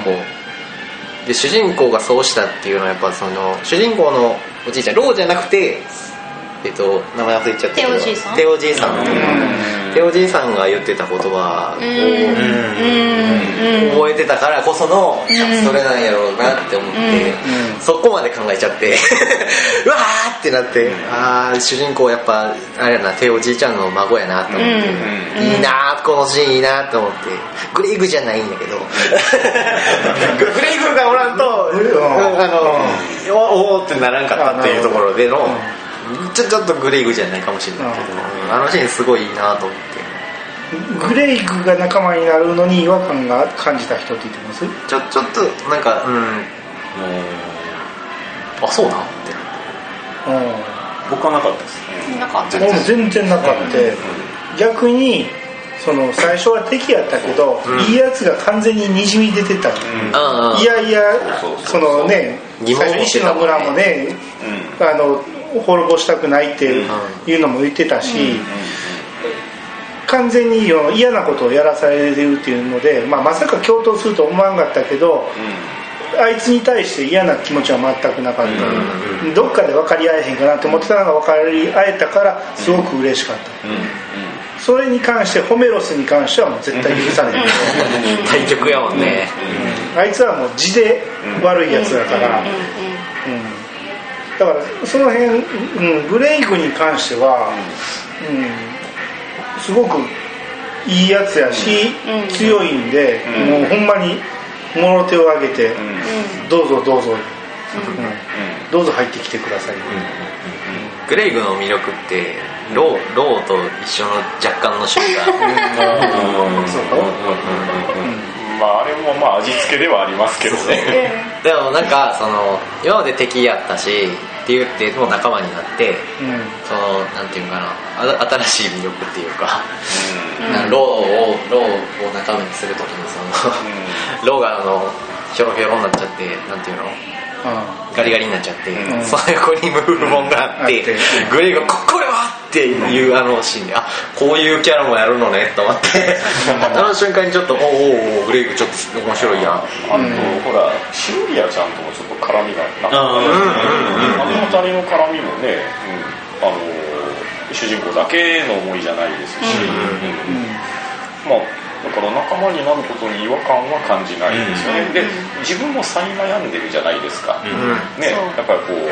こう。で主人公がそうしたっていうのはやっぱその主人公のおじいちゃんローじゃなくてえっと名前忘れちゃったけど。テオじいさん？テオじいさん。テオじいさんが言ってた言葉を覚えてたからこそのそれなんやろうなって思って、うん。そこまで考えちゃって。うわーってなってああ主人公やっぱあれやなテオじいちゃんの孫やなと思って、うん。いいなーこのシーンいいなと思って。グレイグじゃないんだけど。グレイグがおらんと、あのおおーってならんかったっていうところでのちょちょっとグレイグじゃないかもしれないけど、あのシーンすごいいいなと思って。グレイグが仲間になるのに違和感が感じた人って言ってます？ちょちょっとなんかうんあそうなん？って。僕はなかったですね。なかった？全然。なかった、逆にその最初は敵やったけど、うん。いいやつが完全ににじみ出てた、うん。うんいやいやそうそうそのね最初石の村もねあの滅ぼしたくないっていうのも言ってたし、完全に嫌なことをやらされるっていうので、まあ、まさか共闘すると思わんかったけどあいつに対して嫌な気持ちは全くなかった、どっかで分かり合えへんかなって思ってたのが分かり合えたからすごく嬉しかった、それに関してホメロスに関してはもう絶対許さない、対局やもんね。あいつはもう字で悪いやつだから、うんだからその辺、うん、グレイグに関しては、うん、すごくいいやつやし、うん。強いんで、もうほんまにもろ手を挙げて、どうぞどうぞ、うん。どうぞ入ってきてください、グレイグの魅力ってローローと一緒の若干の瞬間まああれもまあ味付けではありますけどね。でもなんかその今まで敵やったしって言ってもう仲間になってそのなんていうかなあ新しい魅力っていうか、なんかロウをロウを仲間にするときにその、ロウがあのひょろひょろになっちゃってなんていうの？ガリガリになっちゃって、ん。その横にムフフ本があって、あって。グレイグがこ「これは!」っていうあのシーンであこういうキャラもやるのねと思って あの瞬間にちょっと「おおおおグレイグちょっと面白いやん」あと、ほらシルビアちゃんともちょっと絡みがなかあったあの二人の絡みもね、うん、あの主人公だけの思いじゃないですし、うん。まあだから仲間になることに違和感は感じないですよね、で自分も再悩んでるじゃないですか、ね、そう。やっぱりこう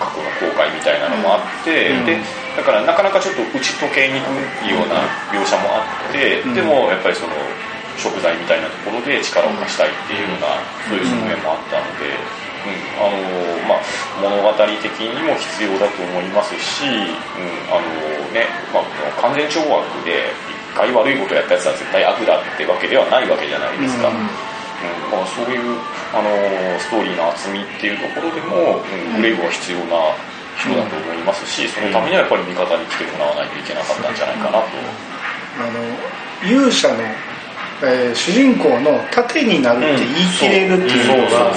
過去の後悔みたいなのもあって、でだからなかなかちょっと打ち解けにくいような描写もあって、でもやっぱりその食材みたいなところで力を貸したいっていうような、そういう側面もあったので、うんあのまあ、物語的にも必要だと思いますし、うんあのねまあ、完全懲悪で外悪いことやったやつは絶対悪だってわけではないわけじゃないですか、うん。うん。まあ、そういうあのストーリーの厚みっていうところでも、うん、グレイブは必要な人だと思いますし、そのためにはやっぱり味方に来てもらわないといけなかったんじゃないかなと、あの勇者の、えー主人公の盾になるって言い切れるっていうのが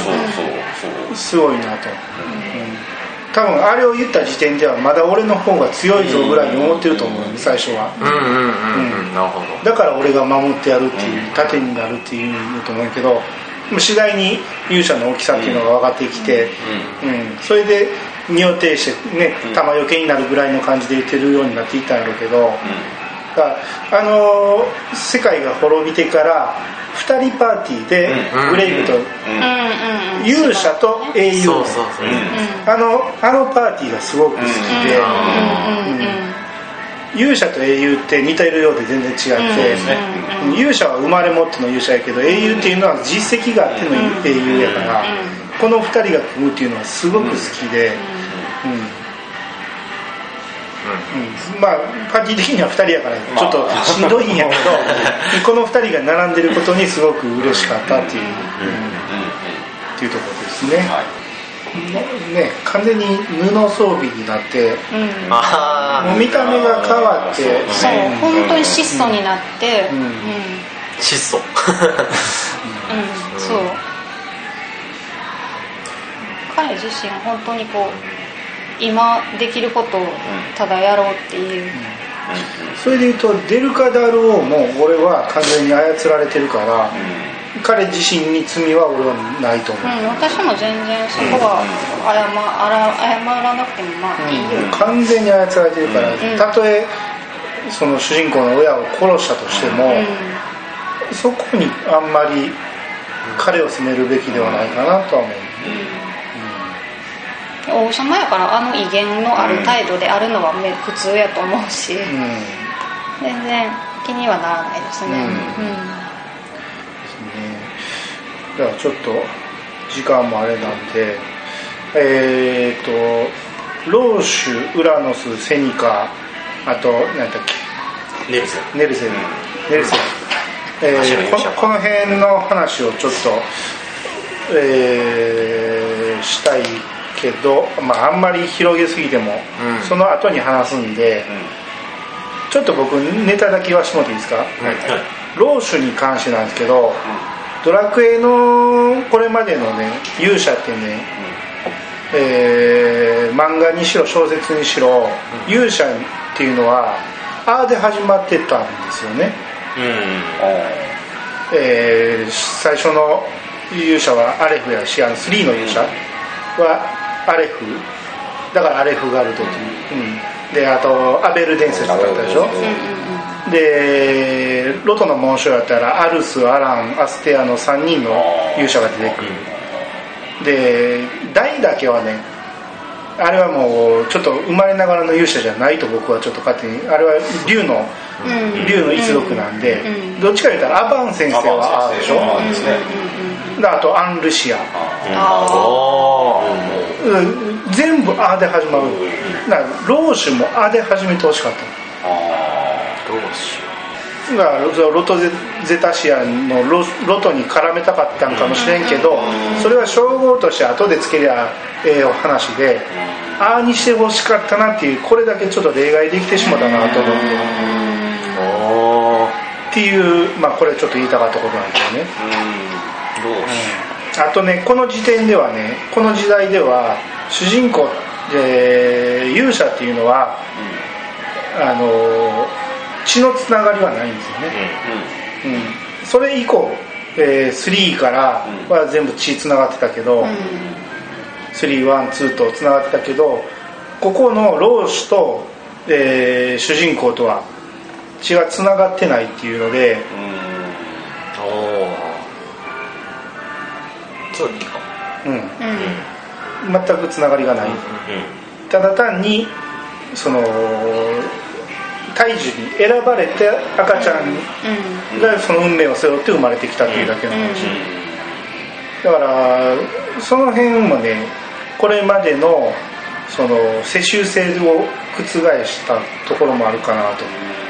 すごいなと、うん多分あれを言った時点ではまだ俺の方が強いぞぐらいに思ってると思うよ最初は。だから俺が守ってやるっていう盾になるっていう言うと思うけど次第に勇者の大きさっていうのが分かってきて、うんそれで身を挺してね弾よけになるぐらいの感じで言ってるようになっていったんやろうけど、だからあのー世界が滅びてから2人パーティーでうん。グレイブと。うん。うん。うん。勇者と英雄。そうそうそう、あのあのパーティーがすごく好きで、うん。うん。うん。勇者と英雄って似てるようで全然違って、うん。勇者は生まれ持っての勇者やけど英雄っていうのは実績があっての英雄やから、この2人が組むっていうのはすごく好きで、うんうん。まあパーティー的には2人やからちょっとしんどいんやけど、この2人が並んでることにすごく嬉しかったっていう、うん。っていうところですね,、はい。ね完全に布装備になってうん。もう見た目が変わってそう本当に質素になってうん。うん。うん。あ質素そう。彼自身本当にこう今できることをただやろうっていう。それでいうとデルカ・ダルオーも俺は完全に操られてるから、彼自身に罪は俺はないと思う、うん、私も全然そこは謝ら謝らなくてもまあいいよ、完全に操られてるから、ん。たとえその主人公の親を殺したとしても、そこにあんまり彼を責めるべきではないかなとは思う、王様やからあの威厳のある態度であるのはめ普通やと思うし、うん。全然気にはならないですね、うん。うんですね。ではちょっと時間もあれなんでえっ、とローシュウラノスセニカあと何だっけ？ネルセン。ネルセン、ネルセン、えーここの辺の話をちょっと、えーしたいけど、まあ、あんまり広げすぎても、うん。その後に話すんで、ちょっと僕ネタだけ言わしてもらっていいですか、はい。ローシュに関してなんですけど、ドラクエのこれまでのね勇者ってね、えー漫画にしろ小説にしろ、勇者っていうのは「あ」で始まってたんですよね、えー最初の勇者はアレフやしあの3の勇者はアレフ？だからアレフガルドという、うん、であとアベル伝説だったでしょ、でロトの紋章やったらアルスアランアステアの3人の勇者が出てくる。で大だけはねあれはもうちょっと生まれながらの勇者じゃないと僕はちょっと勝手にあれは竜のうん。竜の一族なんで、うん。どっちか言ったらアバン先生はあーでしょ？あとアン・ルシア、あおーうん全部「あ」で始まる。だからローシュも「あ」で始めてほしかった。どうしよだロトゼゼタシアンのロロトに絡めたかったんかもしれんけどそれは称号として後でつけりゃええお話でああにしてほしかったなっていうこれだけちょっと例外できてしまったなと思ってっていうまあこれちょっと言いたかったことなんですよね。どうしよあとねこの時点ではねこの時代では主人公で勇者っていうのはあの血のつながりはないんですよね。うん、それ以降、えー、3からは全部血つながってたけど、312とつながってたけどここのローシュと、えー主人公とは血がつながってないっていうのでおおそうか。うん。うん。全くつながりがない、ただ単にその大樹に選ばれて赤ちゃんがその運命を背負って生まれてきたっていうだけの話、だからその辺もねこれまでのその世襲制を覆したところもあるかなと。な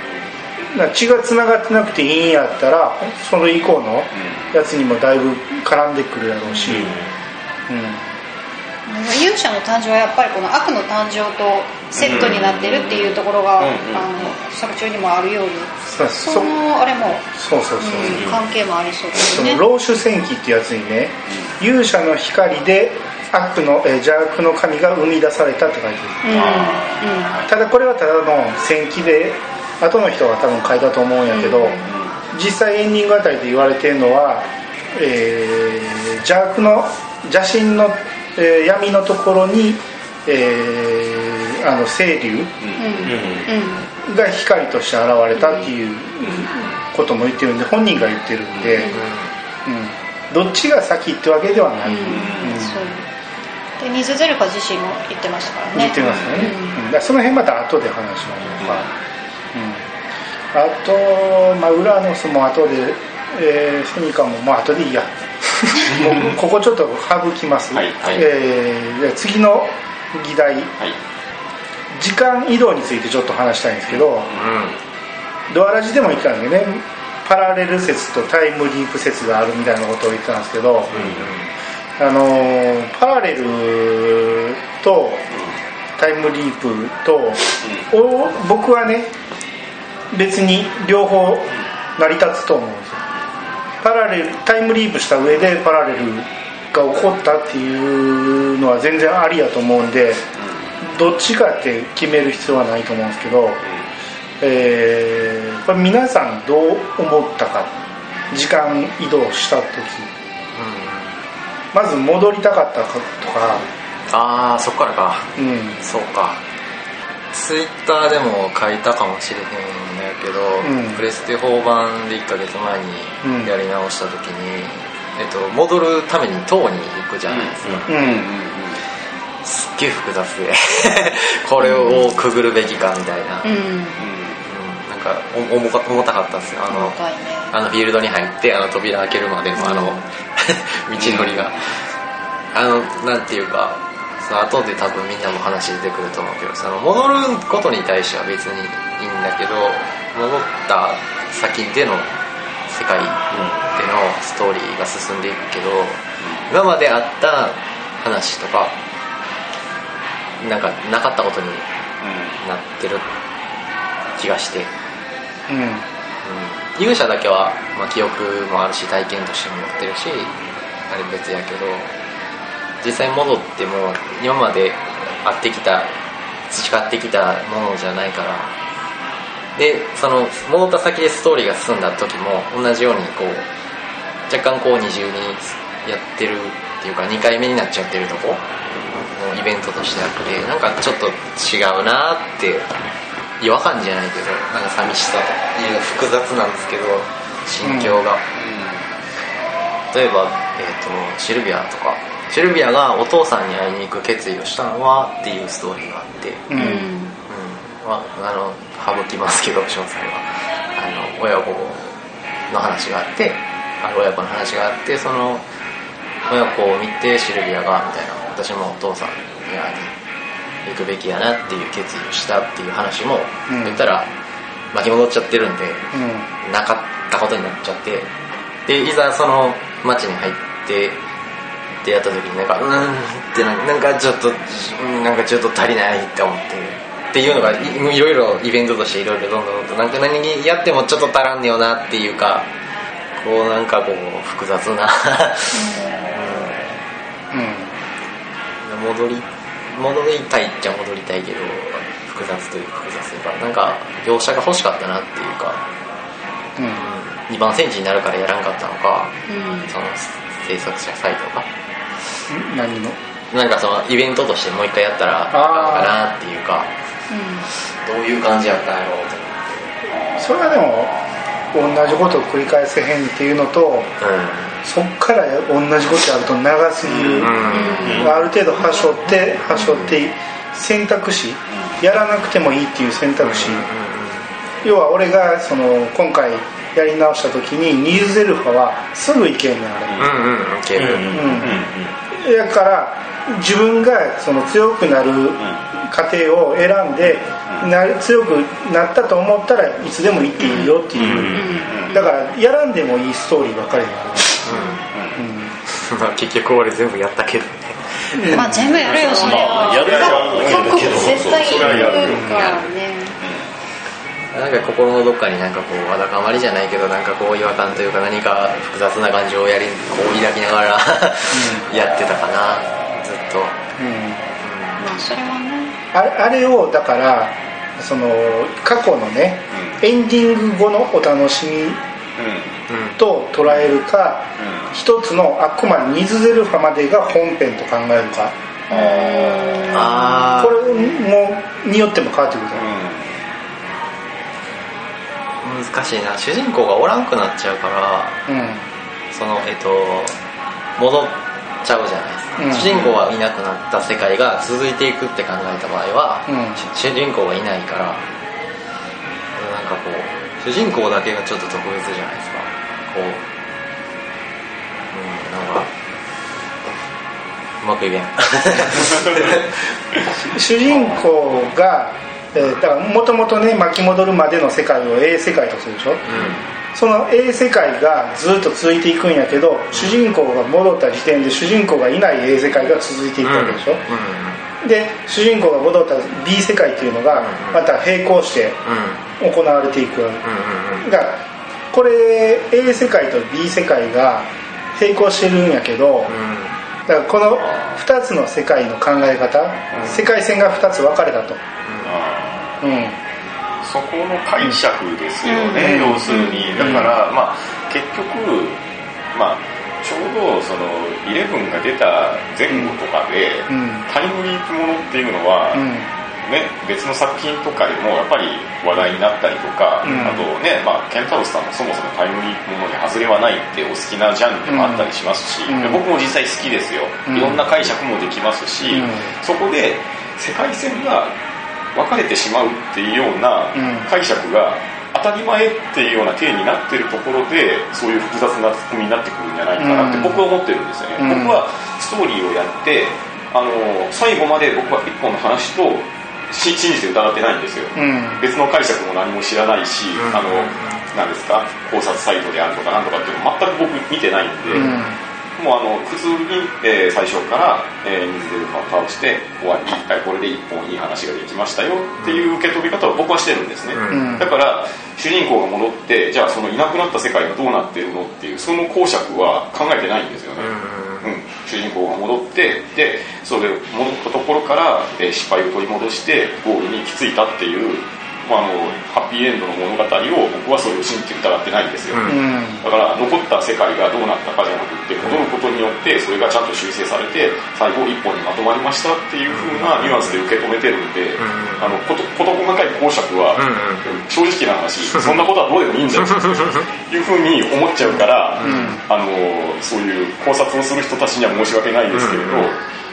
血がつながってなくていいんやったらその以降のやつにもだいぶ絡んでくるやろうし、うん。勇者の誕生はやっぱりこの悪の誕生とセットになってるっていうところが、うんうん。あの作中にもあるように。そうそそのあれも、そうそうそう、うん。関係もありそうですね。その老主戦記ってやつにね勇者の光で悪の、えー邪悪の神が生み出されたって書いてる。うん。うん。ただこれはただの戦記で後の人が多分書いたと思うんやけど、実際エンディングあたりで言われてるのは、えー邪悪の邪神の、えー闇のところに、えーあの清流が光として現れたっていうことも言ってるんで本人が言ってるんで、うん。どっちが先ってわけではない、うん。でニズゼルカ自身も言ってましたからね。言ってますね、うん。その辺また後で話しましょうか、うん、あと、まあ、ウラノスも後で、えーセミカもまあ後でいいや。も うここちょっと省きます、はいはい。えーじゃあ次の議題。はい。時間移動についてちょっと話したいんですけど、ドアラジでも言ってたんでねパラレル説とタイムリープ説があるみたいなことを言ってたんですけど、あのーパラレルとタイムリープと、を僕はね別に両方成り立つと思うんですよ。パラレルタイムリープした上でパラレルが起こったっていうのは全然ありやと思うんでどっちかって決める必要はないと思うんですけど、えーこれ皆さんどう思ったか。時間移動した時。まず戻りたかったかとか、ああそっからか。うん、そうかツイッターでも書いたかもしれへんねんけど、うん。プレステ4版で1ヶ月前うん。にやり直した時に、えっと、戻るために塔に行くじゃないですか、うん。すっげえ複雑で。これをくぐるべきかみたいな、うん。うん。なんかお重か重たかったですよ。あのね。あのフィールドに入ってあの扉開けるまでのあの 道のりが。あのなんていうかその後で多分みんなも話出てくると思うけどその戻ることに対しては別にいいんだけど戻った先での世界でのストーリーが進んでいくけど今まであった話とかなんかなかったことになってる気がして。うんうん。勇者だけは、まあ、記憶もあるし体験としても持ってるしあれ別やけど。実際戻っても今まで会ってきた培ってきたものじゃないから。でその戻った先でストーリーが進んだ時も同じようにこう若干こう二重にやってるっていうか2回目になっちゃってるとこのイベントとしてあってなんかちょっと違うなって違和感じゃないけどなんか寂しさという複雑なんですけど心境が、例えば、えー、とシルビアとかシルビアがお父さんに会いに行く決意をしたのはっていうストーリーがあって、ううん。んうん。まあ、あの省きますけど詳細は。あの親子の話があってある親子の話があってその親子を見てシルビアがみたいな私もお父さんに会いに行くべきやなっていう決意をしたっていう話も、うん言ったら巻き戻っちゃってるんでうん。なかったことになっちゃって。でいざその街に入ってってやった時になんかうーんってなんかなんかちょっとうんなんかちょっと足りないって思ってっていうのがいいろいろイベントとしていろいろどんどんどんどんなんか何やってもちょっと足らんねよなっていうかこうなんかこう複雑なうん。戻り戻りたいっちゃ戻りたいけど複雑というか複雑というかなんか描写が欲しかったなっていうかうん。2番センチになるからやらんかったのかうん。その制作者サイトが何の？なんかそのイベントとしてもう一回やったらあかんかなっていうかどういう感じやったんやろうと。それはでも同じことを繰り返せへんっていうのと思ってそっから同じことやると長すぎる、うん。うん。ある程度はしょってはしょって選択肢やらなくてもいいっていう選択肢、要は俺がその今回やり直した時にニーズゼルファはすぐ行けんねんあれ、うんうんうんいけるだから自分がその強くなる過程を選んでな強くなったと思ったらいつでも行っていいよっていう、だからやらんでもいいストーリーばっかりになる、まあ結局俺全部やったけどね。まあ全部やるよそれは。まあやるやる絶対そうそれはやるかなんか心のどっかになんかこうわだかまりじゃないけどなんかこう違和感というか何か複雑な感情をやりこう抱きながらやってたかなずっと、うん。まあそれはねあれあれをだからその過去のねエンディング後のお楽しみうんと捉えるか一つのあくまで水ゼルファまでが本編と考えるか。あこれもによっても変わってくると思うあ難しいな。主人公がおらんくなっちゃうからうんそのえっと戻っちゃうじゃないですか、うん。主人公がいなくなった世界が続いていくって考えた場合は、うん。主主人公がいないからなんかこう主人公だけがちょっと特別じゃないですか。こううんなんかうまく言えん。主人公が、えーだからもともとね巻き戻るまでの世界を A 世界とするでしょ？その A 世界がずっと続いていくんやけど主人公が戻った時点で主人公がいない A 世界が続いていくわけでしょ、で主人公が戻った B 世界っていうのがうん。また並行してうん。うん行われていくだからこれ A 世界と B 世界が並行してるんやけどだからこの2つの世界の考え方世界線が2つ分かれたとうん。そこの解釈ですよね、うん。要するに。だから、まあ結局まあちょうどその11が出た前後とかで、うん。タイムリープものっていうのは、うん。ね、別の作品とかでもやっぱり話題になったりとか、うん。あとね、まあ、ケンタロスさんもそもそもタイムリープものに外れはないってお好きなジャンルでもあったりしますし、うん。で僕も実際好きですよ、うん。いろんな解釈もできますし、うん。そこで世界線が分かれてしまうっていうようなうん。解釈が当たり前っていうような体になってるところでそういう複雑なツッコミになってくるんじゃないかなってうん。僕は思ってるんですよね、うん。僕はストーリーをやってあの最後まで僕は一本の話とし信じて疑ってないんですよ。うん。別の解釈も何も知らないし、うん。あの何ですか考察サイトであるとかなんとかっていうの全く僕見てないんで、うんもうあの普通に、えー最初から、えー、水出るかを倒して終わりはいこれで一本いい話ができましたよっていう受け止め方を僕はしてるんですね、うん。うん。だから主人公が戻ってじゃあそのいなくなった世界がどうなってるのっていうその講釈は考えてないんですよね、うん、主人公が戻ってでそれ戻ったところから、えー失敗を取り戻してゴールに行き着いたっていう、まあ、あのハッピーエンドの物語を僕はそれを信じて疑ってないんですよ、うん。うんだから残った世界がどうなったかじゃなくって戻ることによってそれがちゃんと修正されて最後一本にまとまりましたっていう風なニュアンスで受け止めてるんで、ん。あのこと事細かい講釈は、うん正直な話そんなことはどうでもいいんだよっていう風に思っちゃうから、あのそういう考察をする人たちには申し訳ないですけれど、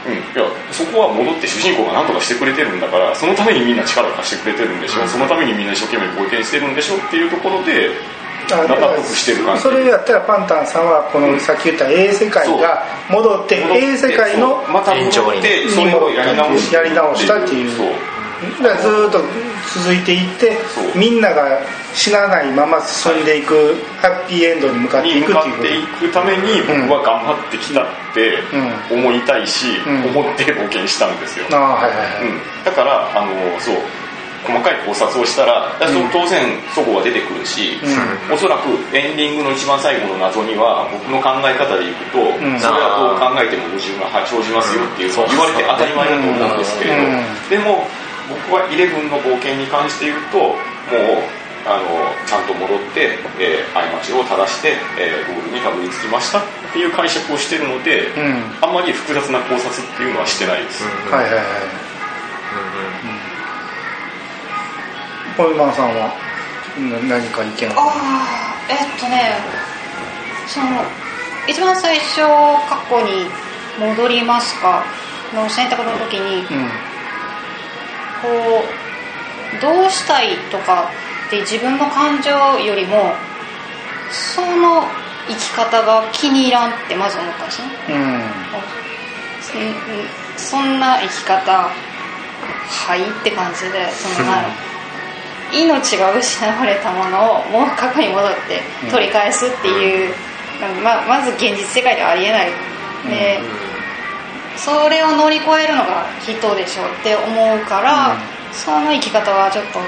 うん。うん、いやそこは戻って主人公が何とかしてくれてるんだからそのためにみんな力を貸してくれてるんでしょ、そのためにみんな一生懸命貢献してるんでしょっていうところであ納得してる感じ。それやったらパンタンさんはこのさっき言った A 世界が戻って A 世界のそう。また戻ってそれをやり直しやり直したっていうずーっと続いていってみんなが死なないまま進んでいくハッピーエンドに向かっていくっていくために僕は頑張ってきたって思いたいし、うん。思って冒険したんですよ、はいはいはい、うん、だからあのそう細かい考察をしたら、当然そこは出てくるし、うおそらくエンディングの一番最後の謎には僕の考え方でいくと、ん。それはどう考えても矛盾が生じますよっていう。言われて当たり前だと思うんですけれど、うん。でも僕はイレブンの冒険に関して言うともうあのちゃんと戻って、えー、過ちを正して、えーゴールにたどり着きました。っていう解釈をしてるので、うん。あんまり複雑な考察っていうのはしてないです、はいはいはい。ホイマンさんはな何か意見はああえっとねその一番最初過去に戻りますか？の選択の時にうんこうどうしたいとかって自分の感情よりもその生き方が気に入らんってまず思ったんですね。うん。そんな生き方はいって感じでその、命が失われたものをもう過去に戻って取り返すっていう、ままず現実世界ではありえない。で、それを乗り越えるのが人でしょって思うから、その生き方はちょっと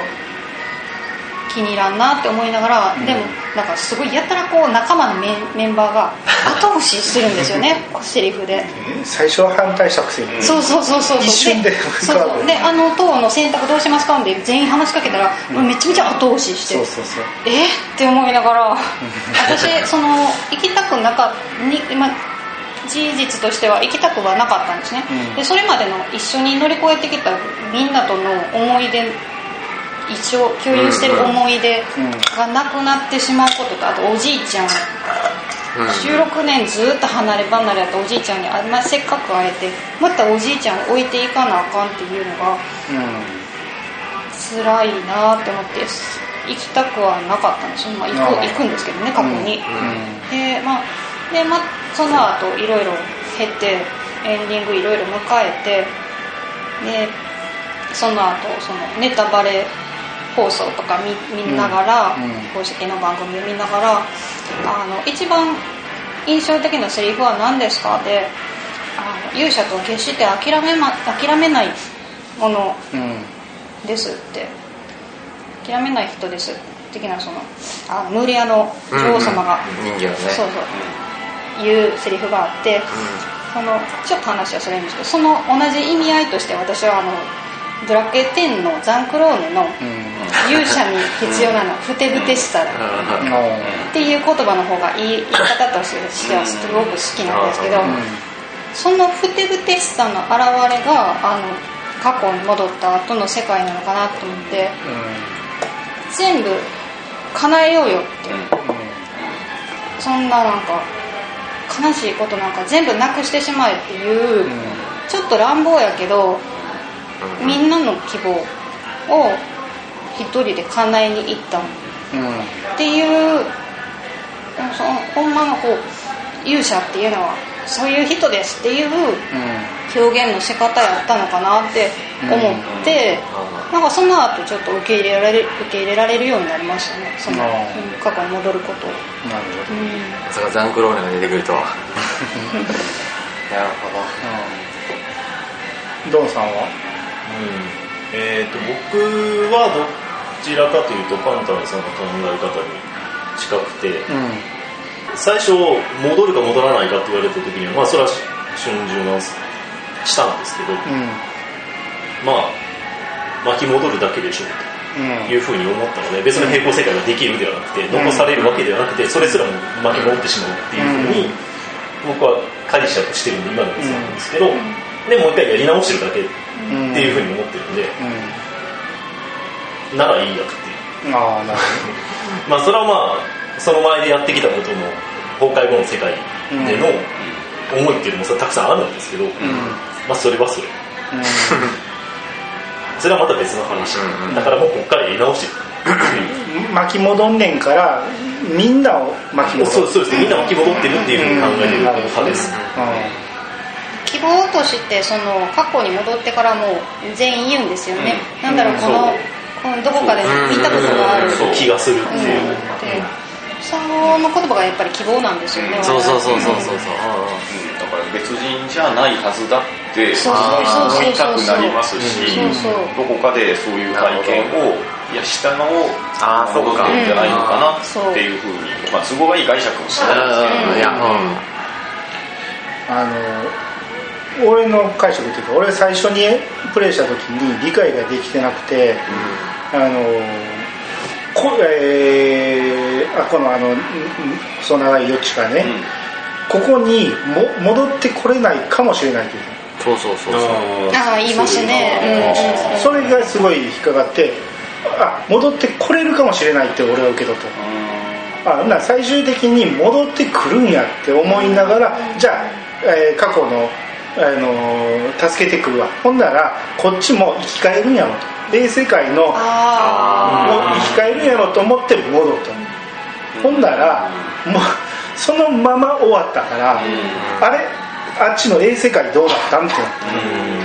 気に入らんなって思いながら、でもなんかすごいやったらこう仲間のメンメンバーが後押しするんですよねセリフで。最初は反対作戦。そうそうそうそうそう。一瞬でそうそう。であの党の選択どうしますかんで全員話しかけたら、めちゃめちゃ後押しして。そうそうそう。えって思いながら。私その行きたくなかに、まあ、事実としては行きたくはなかったんですね、うん。でそれまでの一緒に乗り越えてきたみんなとの思い出一生共有してる思い出がなくなってしまうこととあとおじいちゃん。16年ずっと離れ離れだったおじいちゃんにあんませっかく会えてまたおじいちゃんを置いていかなあかんっていうのが辛いなって思って行きたくはなかったんですよ、まあ、行く行くんですけどね過去に、でまあで、まあ、その後いろいろ経てエンディングいろいろ迎えてでその後そのネタバレ放送とか見見ながら、うんうん。公式の番組を見ながらあの一番印象的なセリフは何ですかであの勇者とは決して諦め,、ま、諦めないものですって。諦めない人です的なそのあのムーリアの女王様が、人形ね。そうそう言うセリフがあって、そのちょっと話はそれるんですけどその同じ意味合いとして私はあのドラクエ10のザンクローネの勇者に必要なのはふてぶてしさだ。っていう言葉の方がいい言い方としてはすごく好きなんですけど、そのふてぶてしさの表れがあの過去に戻った後の世界なのかなと思って全部叶えようよって。そんななんか悲しいことなんか全部なくしてしまえっていう、ちょっと乱暴やけど、みんなの希望を一人で叶えに行ったっていうそのほんまのこう勇者っていうのはそういう人ですっていう表現の仕方やったのかなって思って、なんかその後ちょっと受け入れられる受け入れられるようになりましたね。その、過去に戻ることを、なるほど。うん。まさかザンクローネが出てくると。は なるほドンさんは？えー、と僕はどちらかというとパンタンさんの考え方に近くて最初戻るか戻らないかって言われた時にはまあそれは春秋はしたんですけどまあ巻き戻るだけでしょうというふうに思ったので別の平行世界ができるではなくて残されるわけではなくてそれすらも巻き戻ってしまうっていうふうに僕は解釈してるんで今のやつなんですけどでもう一回やり直してるだけっていうふうに思ってるんでならいいやっていう。ああなる まあそれはまあその前でやってきたことの崩壊後の世界での思いっていうのもたくさんあるんですけど、まあそれはそれ。それはまた別の話、だからもうここからやり直し。て巻き戻んねんからみんなを巻き戻そうそうですね。みんな巻き戻ってるっていうふうに考えてる派です、希望としてその過去に戻ってからもう全員言うんですよね、なんだろうこのこのどこかで見たことがある、そう気がするっていう、うん。でその言葉がやっぱり希望なんですよね、そうそうそうそうそう。そううん。だから別人じゃないはずだってそうそうそう思いたくなりますしどこかでそういう体験をいやしたのをあーそうか戻ってるんじゃないのかなそうっていうふうに、まあ、都合がいい解釈もしないですけどあの俺の解釈っていうか俺最初にプレイした時に理解ができてなくて、あのこえーあこのあのんん細長い余地がね、ここにも戻ってこれないかもしれないという。そうそうそうそう。ああ言いますね。それがすごい引っかかってあ戻ってこれるかもしれないって俺は受け取った。んなら最終的に戻ってくるんやって思いながらじゃあ、えー過去の、あのー助けてくるわ。ほんならこっちも生き返るんやろと。霊世界のもうあ生き返るんやろと思って戻った。ほんならもうそのまま終わったから、あれ？あっちの A 世界どうなったん？ってなっ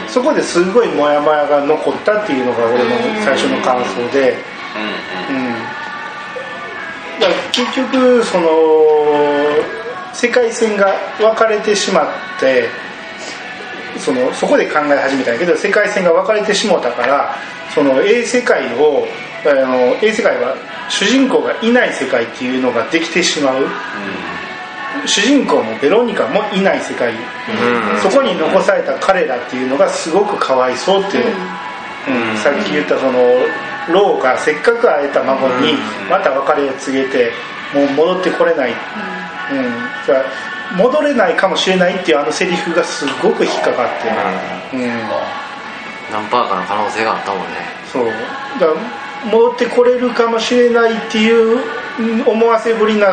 て。そこですごいモヤモヤが残ったっていうのが俺の最初の感想で。うん。だから結局その世界線が分かれてしまってそのそこで考え始めたんやけど世界線が分かれてしもたからその A 世界をあの A 世界は主人公がいない世界っていうのができてしまう、主人公もベロニカもいない世界、そこに残された彼らっていうのがすごくかわいそうって、うん。さっき言ったそのローがせっかく会えた孫にまた別れを告げてもう戻ってこれない、うん。じゃあ戻れないかもしれないっていうあのセリフがすごく引っかかって、うん。何パーかの可能性があったもんね。そう。だ戻ってこれるかもしれないっていううん思わせぶりな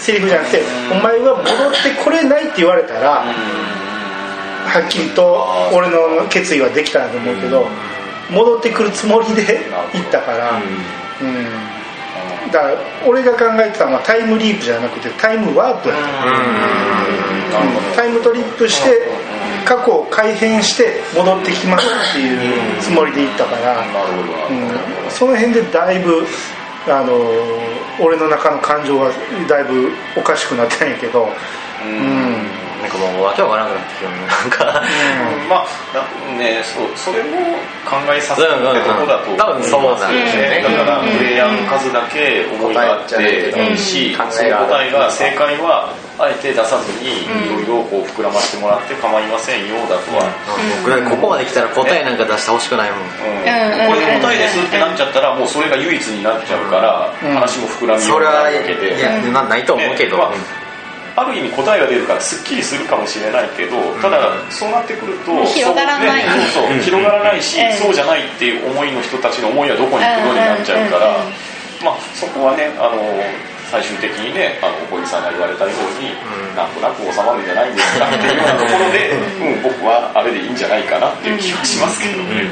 セリフじゃなくてお前は戻ってこれないって言われたらはっきりと俺の決意はできたんだと思うけど戻ってくるつもりで行ったからうん。だから俺が考えてたのはタイムリープじゃなくてタイムワープやった。タイムトリップして過去を改変して戻ってきますっていうつもりで行ったから、うん、その辺でだいぶあの俺の中の感情がだいぶおかしくなったんやけど、うん。なんかもうわけわからなくなってきてるなんか。まあだねそうそれも考えさせるってとこだと多分そうなんですよね。だからプレイヤーの数だけ思いがあっていいし、うん。その答えが正解はあえて出さずにいろいろこう膨らませてもらって構いませんよだとは、僕ここまで来たら答えなんか出してほしくないもん。うん。うん。これで答えですってなっちゃったらもうそれが唯一になっちゃうから、うん。話も膨らみよそうれはいがないわけで。いやなないと思うけど、ねまあある意味答えが出るからすっきりするかもしれないけどただそうなってくると広がらない。そうねそう広がらないし、うん。そうじゃないっていう思いの人たちの思いはどこに行くのになっちゃうから、うんうんうん。まあそこはねあの最終的にねあの小木さんが言われたように、なんとなく収まるんじゃないんですかっていうようなところで、うん、僕はあれでいいんじゃないかなっていう気はしますけどね。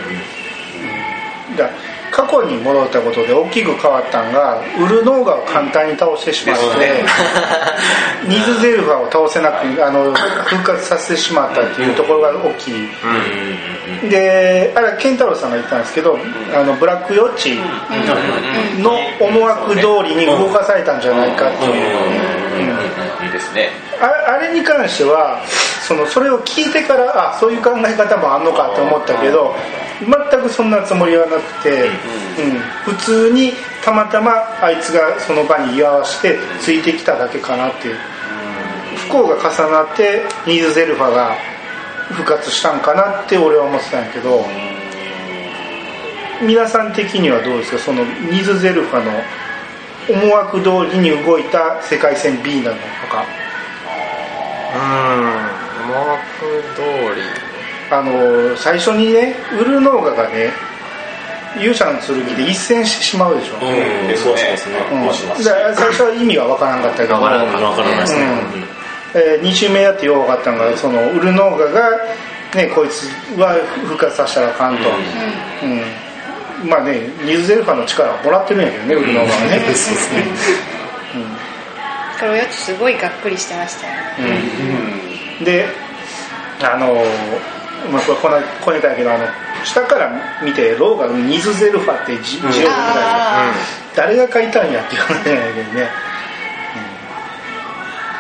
だから過去に戻ったことで大きく変わったんがウルノーガを簡単に倒してしまって、ニーズゼルファを倒せなくあの 復活させてしまったっていうところが大きい、であれは健太郎さんが言ったんですけど、あのブラックヨッチの思惑通りに動かされたんじゃないかっていう、うんいいですね。ああれに関してはそのそれを聞いてからあそういう考え方もあんのかと思ったけど全くそんなつもりはなくて、うん、普通にたまたまあいつがその場に居合わせてついてきただけかなっていう。不幸が重なってニーズゼルファが復活したんかなって俺は思ってたんやけど皆さん的にはどうですか？そのニーズゼルファの思惑通りに動いた世界線 B なのか。うん思惑通り。あの最初にねウルノーガがね勇者の剣で一戦してしまうでしょ、うん。そうしますね。うん。そうします。だから最初は意味がわからんかったけど。わからんわからないですね。え2周目やってよう分かったのがそのウルノーガが、ね、こいつは復活させたらあかんと、うんまあねニズゼルファの力をもらってるんやけどねウルノーガはね。そうですねこれよちすごいがっくりしてましたよ。ねであのまあこれこんなこねたんやけどあの下から見てローがニズゼルファって字字を書いて誰が書いたんやっていう話なんやけどね、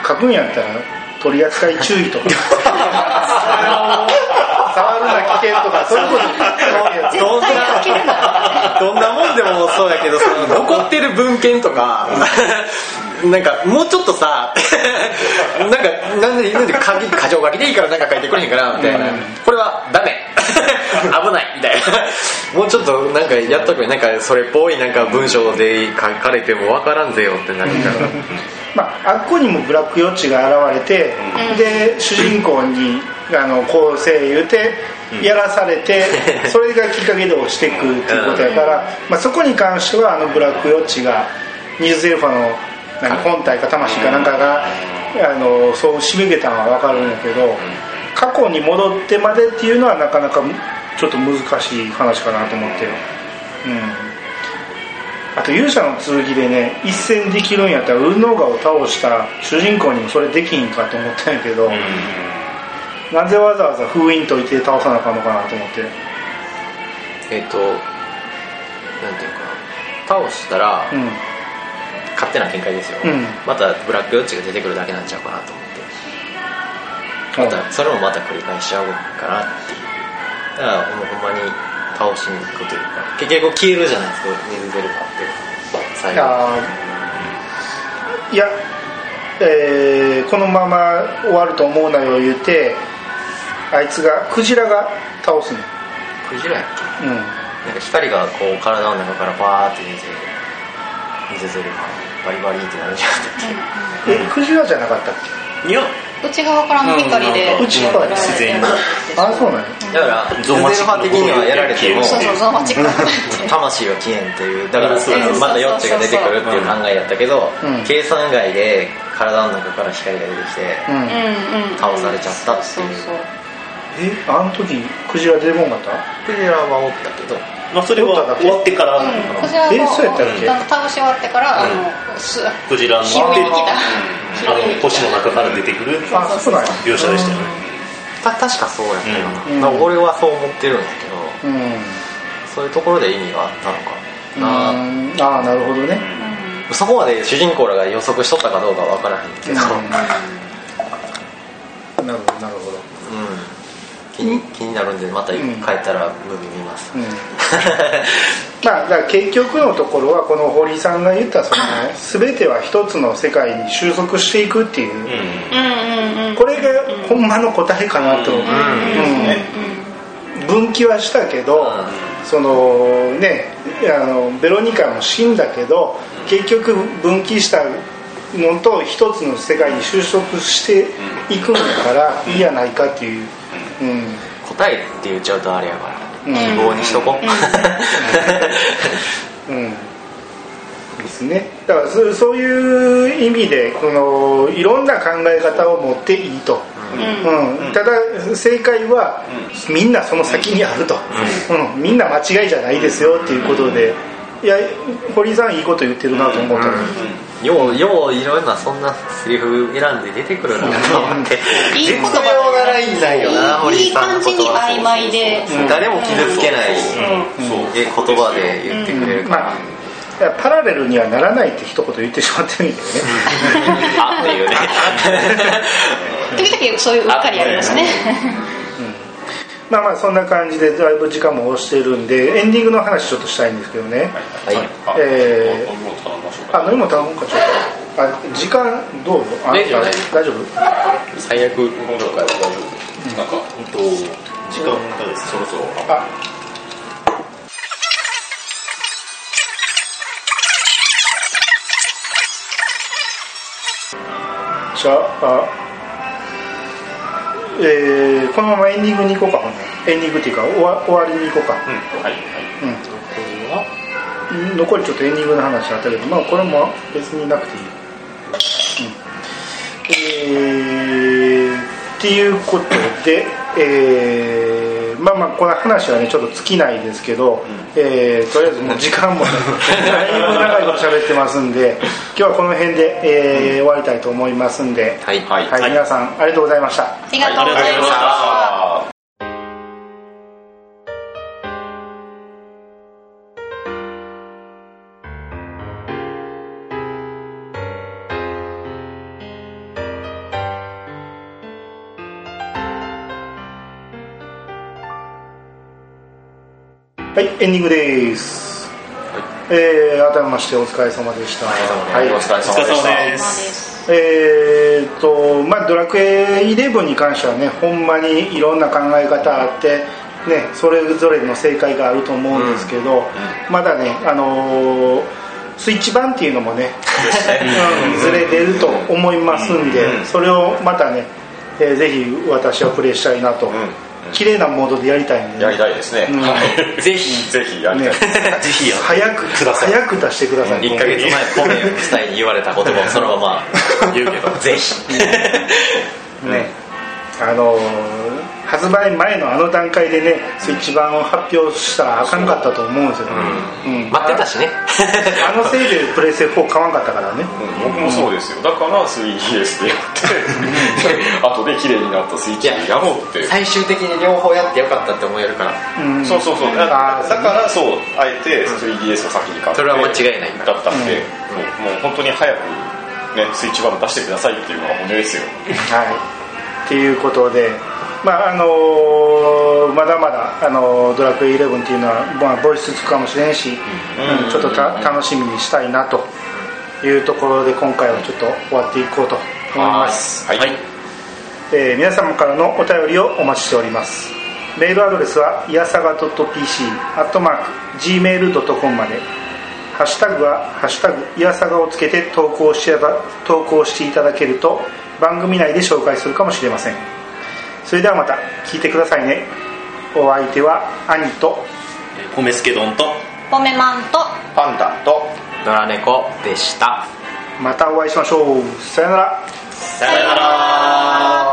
うん。書くんやったら取り扱い注意とか 触るな危険とかそういうこと。どんな。どんなもんでもそうやけどその残ってる文献とか なんかもうちょっとさ なんかなんでなんで過過剰書きでいいからなんか書いてくれへんかなみたいな、これはダメ。危ないみたいな。もうちょっとなんかやっとくれなんかそれっぽいなんか文章で書かれてもわからんぜよってなるから。まあ、あっこにもブラックヨッチが現れて、で主人公にあの構成言うてやらされて、それがきっかけで落ちていくっていうことやから、まあ、そこに関してはあのブラックヨッチがニーズゼルファの何本体か魂かなんかが、あのそう締めげたのは分かるんだけど過去に戻ってまでっていうのはなかなかちょっと難しい話かなと思って。うん。あと勇者の剣でね一戦できるんやったらウルノーガを倒した主人公にもそれできひんかと思ったんやけど、なぜわざわざ封印解いて倒さなあかんのかなと思って。えっ、となんていうかな倒したら、うん勝手な見解ですよ、うん。またブラックヨッチが出てくるだけなんちゃうかなと思って。またそれもまた繰り返しちゃうかなっていう。だからもうほんまに倒しに行くというか結局消えるじゃないですか水ゼルダって最後。いや、えーこのまま終わると思うなよ言ってあいつがクジラが倒すねクジラやっけ？うん。なんか光がこう体の中からバーって出て水ゼルダバリバリってなるじゃんえクジラじゃなかったっいや内側からの光でうん。内側で自然に。けあそうなんや。だからゾマチッ的にはやられてもそうそうゾマチックな魂は消えんっていうだからそうそうそう。またヨッチが出てくるっていう考えやったけど、うん。計算外で体の中から光が出てきて、うんうんうん。倒されちゃったっていう。そうそうえあの時クジラ出てこんかった？クジラはおったけどまあそれは終わってから。うんこちらえそうやった倒し終わってから、あのすクジラの拾いに来た。あの星の中から出てくるあそうなんや。描写でしたよね。た確かそうやったよな、うん。俺はそう思ってるんだけどうん。そういうところで意味があったのかな、うん。ああなるほどね。そこまで主人公らが予測しとったかどうかは分からへんけど、うん。なるほどなるほど。うん気に気になるんでまた帰ったらムービー見ます、うん。まあだから結局のところはこの堀さんが言ったその全ては一つの世界に収束していくっていう、うん。うんうんうんこれがほんまの答えかなと思う、うん。うん。分岐はしたけど、そのねあのベロニカも死んだけど結局分岐したのと一つの世界に収束していくんだからいいやないかっていう、うん答えって言っちゃうとあれやから、うん。希望にしとこう、うん。ですね。だからそそういう意味でこのいろんな考え方を持っていいと、うん。ただ正解はみんなその先にあると、うん。みんな間違いじゃないですよっていうことで。いや堀井さんいいこと言ってるなと思ったのようよういろんなそんなセリフ選んで出てくるなと思って。いい言葉絶妙なラインなんよな堀いい井さんの感じに言葉曖昧で、誰も傷つけないえ言葉で言ってくれるから、パラレルにはならないって一言言ってしまってるんだけどね。あっていうね。時々そういううっかりありますねまあまあそんな感じでだいぶ時間も押してるんでエンディングの話ちょっとしたいんですけどね、はい。えー飲み物頼みましょうかあ飲み物頼もうかちょっと。あ時間どう？あ大丈夫あ大丈夫？最悪。飲み物とか大丈夫なんかうんと時間がです。そろそろ。あ。じゃあえーこのままエンディングに行こうか。エンディングっていうか終わ終わりに行こうか。うん。はいはい。うん。残りちょっとエンディングの話あったけどまあこれも別になくていい、うん、えーっていうことで、えーまあまあこの話はねちょっと尽きないですけど、えーとりあえずもう時間もね だいぶ長いこと喋ってますんで今日はこの辺で、えー終わりたいと思いますんで、はい。はい。はい皆さんありがとうございました。ありがとうございました、はいエンディングです、えー改めましてお疲れ様でした。はいお疲れ様でお疲れした様でです。すえーっとまあドラクエ11に関してはねほんまにいろんな考え方あってねそれぞれの正解があると思うんですけど、まだねあのースイッチ版っていうのもね うんずれ出ると思いますんで、うん。それをまたね、えーぜひ私はプレイしたいなと、ん綺麗なモードでやりたいんで、やりたいですね、うん。はい。ぜひ。ぜひやりたい。です、ぜひ早くください。早く出してください。1ヶ月前ポメスタイに言われた言葉をそのまま言うけど。ぜひ。ね、あのー発売前のあの段階でねスイッチ版を発表したらあかんかったと思うんですよ、うん。待ってたしね。あのせいでプレステ4買わんかったからね。うん僕もそうですよ。だから 3DS でやって後で綺麗になったスイッチでやろうって最終的に両方やってよかったって思えるから。うん。そうそうそう。だからそうあえて 3DS を先に買ってそれは間違いないだったんで、もうもう本当に早くねスイッチ版を出してくださいっていうのが本音ですよ。はい。っていうことでまああのーまだまだ、あのードラクエ11っていうのは、まあ、ボイスつくかもしれんし、うん。ちょっとた楽しみにしたいなというところで今回はちょっと終わっていこうと思います。はい、えー皆様からのお便りをお待ちしております。メールアドレスはいやさが .pc アットマーク gmail.com まで。ハッシュタグは「ハッシュタグいやさが」をつけて投稿して投稿していただけると番組内で紹介するかもしれませんそれではまた聞いてくださいね。お相手は兄と。米助丼と。ポメマンと。パンダと。ドラ猫でした。またお会いしましょう。さよなら。さよなら